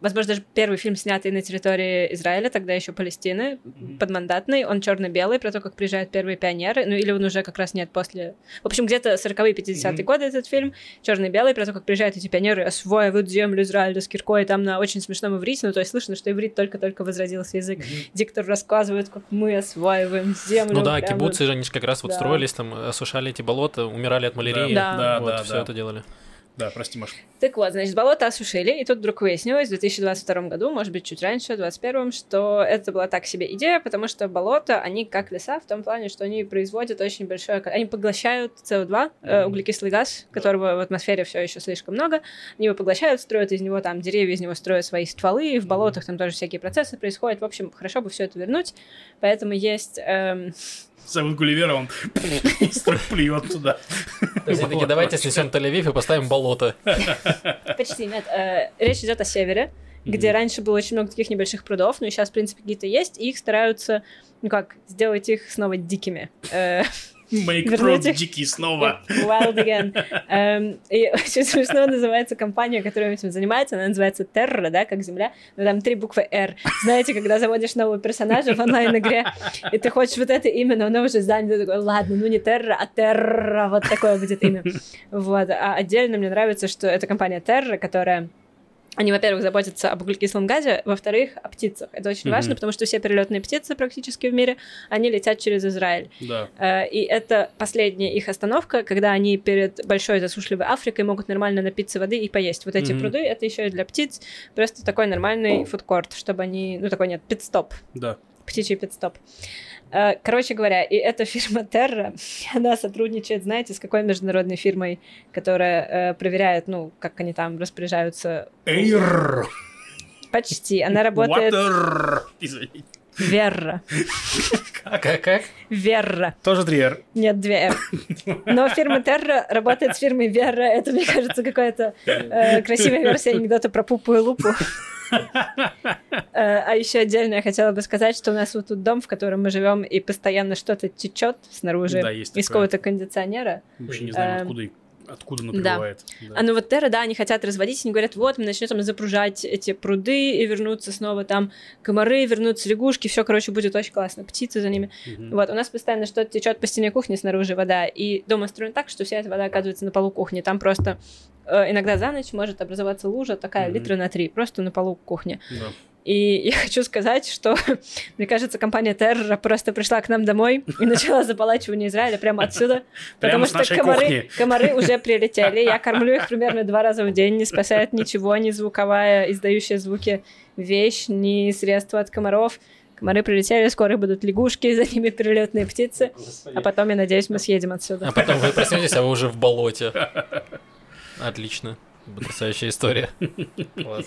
возможно, даже первый фильм, снятый на территории Израиля, тогда еще Палестины, подмандатный, он черно-белый, про то, как приезжают первые пионеры, ну или он уже как раз нет после... В общем, где-то 40-е, 50-е Мгм. годы этот фильм, черно-белый, про то, как приезжают эти пионеры, осваивают землю Израиля с киркой, там на очень смешном иврите, ну то есть слышно, что иврит только-только возродился язык. Диктор рассказывает, как мы осваиваем землю. Ну да, прямо. кибуцы же, они же как раз вот Да. строились, там осушали эти болота, умирали от малярии. Да. Да, вот, да, все да. это делали. Да, прости, Маш. Так вот, значит, болото осушили, и тут вдруг выяснилось в 2022 году, может быть, чуть раньше, в 2021, что это была так себе идея, потому что болота, они как леса в том плане, что они производят очень большое... Они поглощают СО2, э, углекислый газ, которого в атмосфере все еще слишком много. Они его поглощают, строят из него там деревья, из него строят свои стволы, и в болотах там тоже всякие процессы происходят. В общем, хорошо бы все это вернуть. Поэтому есть... эм, Зовут Гулливера, он плюет туда. То есть они такие, давайте снесем Тель-Авив и поставим болото. Почти нет. Э, Речь идет о севере, где раньше было очень много таких небольших прудов, но сейчас, в принципе, какие-то есть, и их стараются, ну как, сделать их снова дикими. Make Prod дикий снова. Wild again. Эм, И очень смешно называется компания, которая этим занимается, она называется Terra, да, как Земля, но там три буквы R. Знаете, когда заводишь нового персонажа в онлайн-игре, и ты хочешь вот это имя, но оно уже занято, ты такой, ладно, ну не Terra, а Terra, вот такое будет имя. Вот. А отдельно мне нравится, что это компания Terra, которая они, во-первых, заботятся об углекислом газе, во-вторых, о птицах. Это очень Мгм. важно, потому что все перелетные птицы практически в мире, они летят через Израиль. Да. Э, И это последняя их остановка, когда они перед большой засушливой Африкой могут нормально напиться воды и поесть. Вот эти Мгм. пруды, это еще и для птиц, просто такой нормальный фудкорт, чтобы они, ну такой нет, пит-стоп, Да. птичий пит-стоп. Э, Короче говоря, и эта фирма Terra, она сотрудничает, знаете, с какой международной фирмой, которая э, проверяет, ну, как они там распоряжаются. Air. Почти. Она работает Water. Верра. Как, как? Верра. Тоже три R. Нет, две «Р». Но фирма Терра работает с фирмой Верра. Это, мне кажется, какая-то э, красивая версия анекдота про Пупу и Лупу. Э, А еще отдельно я хотела бы сказать, что у нас вот тут дом, в котором мы живем, и постоянно что-то течет снаружи Да, из какого-то кондиционера. Вообще не знаем, Эм, откуда, и- откуда оно да. прибывает. Да. А ну вот Терра, да, они хотят разводить, они говорят, вот, мы начнем там запружать эти пруды, и вернутся снова там комары, вернутся лягушки, все, короче, будет очень классно, птицы за ними. Мгм. Вот, у нас постоянно что-то течет по стене кухни снаружи вода, и дом устроен так, что вся эта вода оказывается на полу кухни. Там просто э, иногда за ночь может образоваться лужа такая Мгм. литра на три, просто на полу кухни. Да. И я хочу сказать, что, мне кажется, компания Терра просто пришла к нам домой и начала заполачивание Израиля прямо отсюда, потому Прямо что комары, кухни. комары уже прилетели. Я кормлю их примерно два раза в день, не спасает ничего, ни звуковая, издающая звуки вещь, ни средства от комаров. Комары прилетели, скоро будут лягушки, за ними перелетные птицы. А потом, я надеюсь, мы съедем отсюда. А потом вы проснетесь, а вы уже в болоте. Отлично. Потрясающая история. Класс.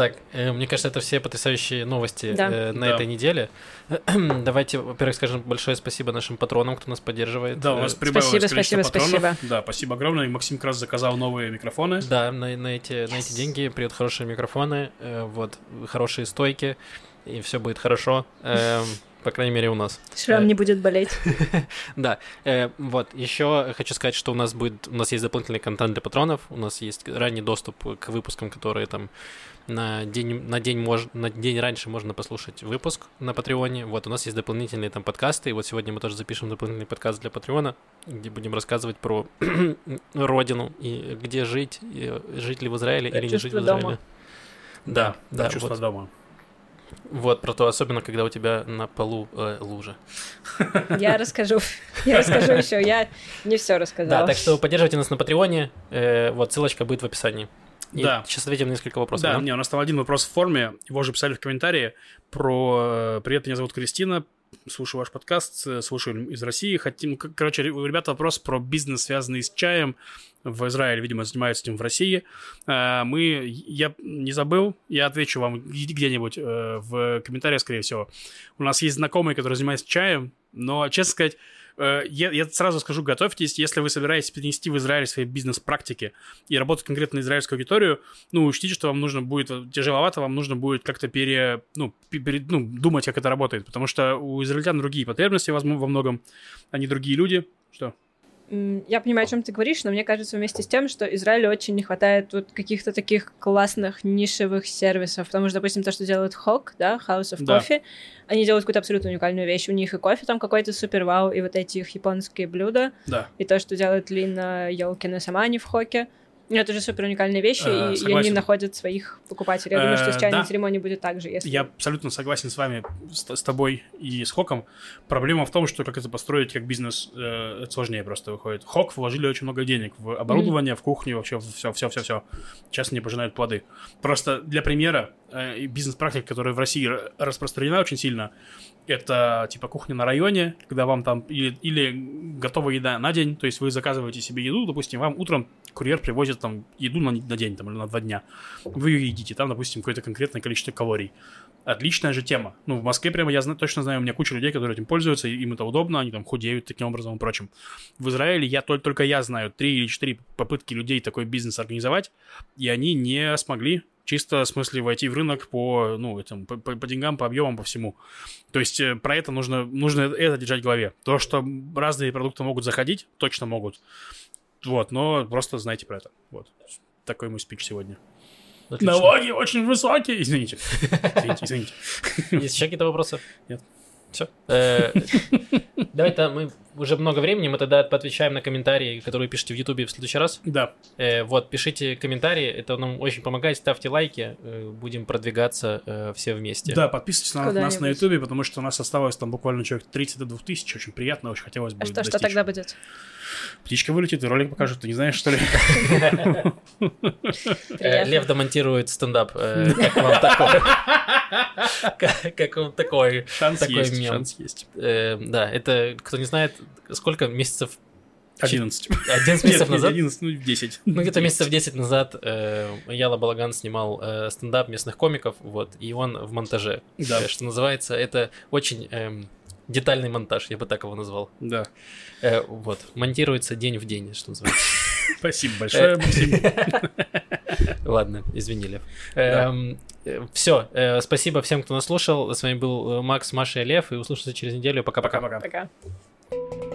Так, э, мне кажется, это все потрясающие новости Да. э, на Да. этой неделе. Давайте, во-первых, скажем большое спасибо нашим патронам, кто нас поддерживает. Да, у нас Э, прибавилось Спасибо, спасибо, патронов. спасибо. Да, спасибо огромное. И Максим как раз заказал новые микрофоны. Да, на, на эти, на эти деньги придут хорошие микрофоны, э, вот, хорошие стойки, и все будет хорошо. по крайней мере, у нас. Шрам не будет болеть. Да, вот, еще хочу сказать, что у нас будет, у нас есть дополнительный контент для патронов, у нас есть ранний доступ к выпускам, которые там на день, на день, мож, на день раньше можно послушать выпуск на Патреоне. Вот, у нас есть дополнительные там подкасты, и вот сегодня мы тоже запишем дополнительный подкаст для Патреона, где будем рассказывать про родину, и где жить, и жить ли в Израиле или не жить в Израиле. дома. Да, да, чувство вот. дома. Вот, про то, особенно, когда у тебя на полу э, лужа. Я расскажу. Я расскажу еще. Я не все рассказала. Да, так что поддерживайте нас на Патреоне. Э, вот, ссылочка будет в описании. И Да. сейчас ответим на несколько вопросов. Да, да? не, у нас там один вопрос в форме, его же писали в комментарии про э, «Привет, меня зовут Кристина, слушаю ваш подкаст, э, слушаю из России, хотим...» Короче, у ребят вопрос про бизнес, связанный с чаем в Израиле, видимо, занимаются этим в России. Э, Мы, я не забыл, я отвечу вам где- где-нибудь в комментариях, скорее всего. У нас есть знакомые, которые занимаются чаем, но, честно сказать, я, я сразу скажу, готовьтесь, если вы собираетесь перенести в Израиль свои бизнес-практики и работать конкретно на израильскую аудиторию, ну, учтите, что вам нужно будет, э, тяжеловато, вам нужно будет как-то пере, ну, пе- пере- ну, думать, как это работает, потому что у израильтян другие потребности, возможно, во многом, они другие люди. Что? Я понимаю, о чем ты говоришь, но мне кажется вместе с тем, что Израилю очень не хватает вот каких-то таких классных нишевых сервисов, потому что, допустим, то, что делает Хок, да, House of Да. Coffee, они делают какую-то абсолютно уникальную вещь. У них и кофе там какой-то супер вау, и вот эти их японские блюда, Да. и то, что делает Лина Йолкина сама, не в Хоке. Ну, Это же супер уникальные вещи, Э, и- и, согласен. они находят своих покупателей. Я думаю, что с Э, чайной да. церемонией будет так же, если... Я абсолютно согласен с вами, с, с тобой и с Хоком. Проблема в том, что как это построить как бизнес, э, это сложнее просто выходит. Хок вложили очень много денег в оборудование, в кухню, вообще все, все, все, все. Сейчас не пожинают плоды. Просто для примера, э, бизнес-практика, которая в России распространена очень сильно, это типа кухня на районе, когда вам там или, или готовая еда на день, то есть вы заказываете себе еду, допустим, вам утром курьер привозит там еду на, на день там, или на два дня. Вы ее едите, там, допустим, какое-то конкретное количество калорий. Отличная же тема. Ну, в Москве прямо я точно знаю, у меня куча людей, которые этим пользуются, им это удобно, они там худеют таким образом и прочим. В Израиле я только, только я знаю три или четыре попытки людей такой бизнес организовать, и они не смогли чисто в смысле войти в рынок по, ну, этим, по, по- по деньгам, по объемам, по всему. То есть э, про это нужно, нужно это держать в голове. То, что разные продукты могут заходить, точно могут. Вот, но просто знайте про это. Вот. Такой мой спич сегодня. Отлично. Налоги очень высокие. Извините. Извините, извините. Есть еще какие-то вопросы? Нет. Все. Давай-то мы уже много времени, мы тогда поотвечаем на комментарии, которые пишете в Ютубе в следующий раз. Да, Э, Вот, пишите комментарии, это нам очень помогает, ставьте лайки, э, будем продвигаться э, все вместе. да, подписывайтесь на нас на Ютубе, потому что у нас осталось там буквально человек 30 до 2000. Очень приятно, очень хотелось бы А что, тогда будет? Птичка вылетит и ролик покажет, ты не знаешь, что ли? Э. Лев демонтирует стендап. э, Как вам такой? Как- вам такой? Шанс есть, мем. шанс есть. Э, Да, это, кто не знает, сколько месяцев 11. 11 месяцев назад? 11, ну 10. Ну, где-то месяцев 10 назад э, Яла Балаган снимал э, стендап местных комиков, вот, и он в монтаже. Да. Э, Что называется, это очень эм, детальный монтаж, я бы так его назвал. Да. Э, вот, монтируется день в день, что называется. Спасибо Э, большое, Максим. Ладно, извини, Лев. Да. Все, спасибо всем, кто нас слушал. С вами был э, Макс, Маша и Лев, и услышимся через неделю. Пока-пока. Пока-пока. Пока.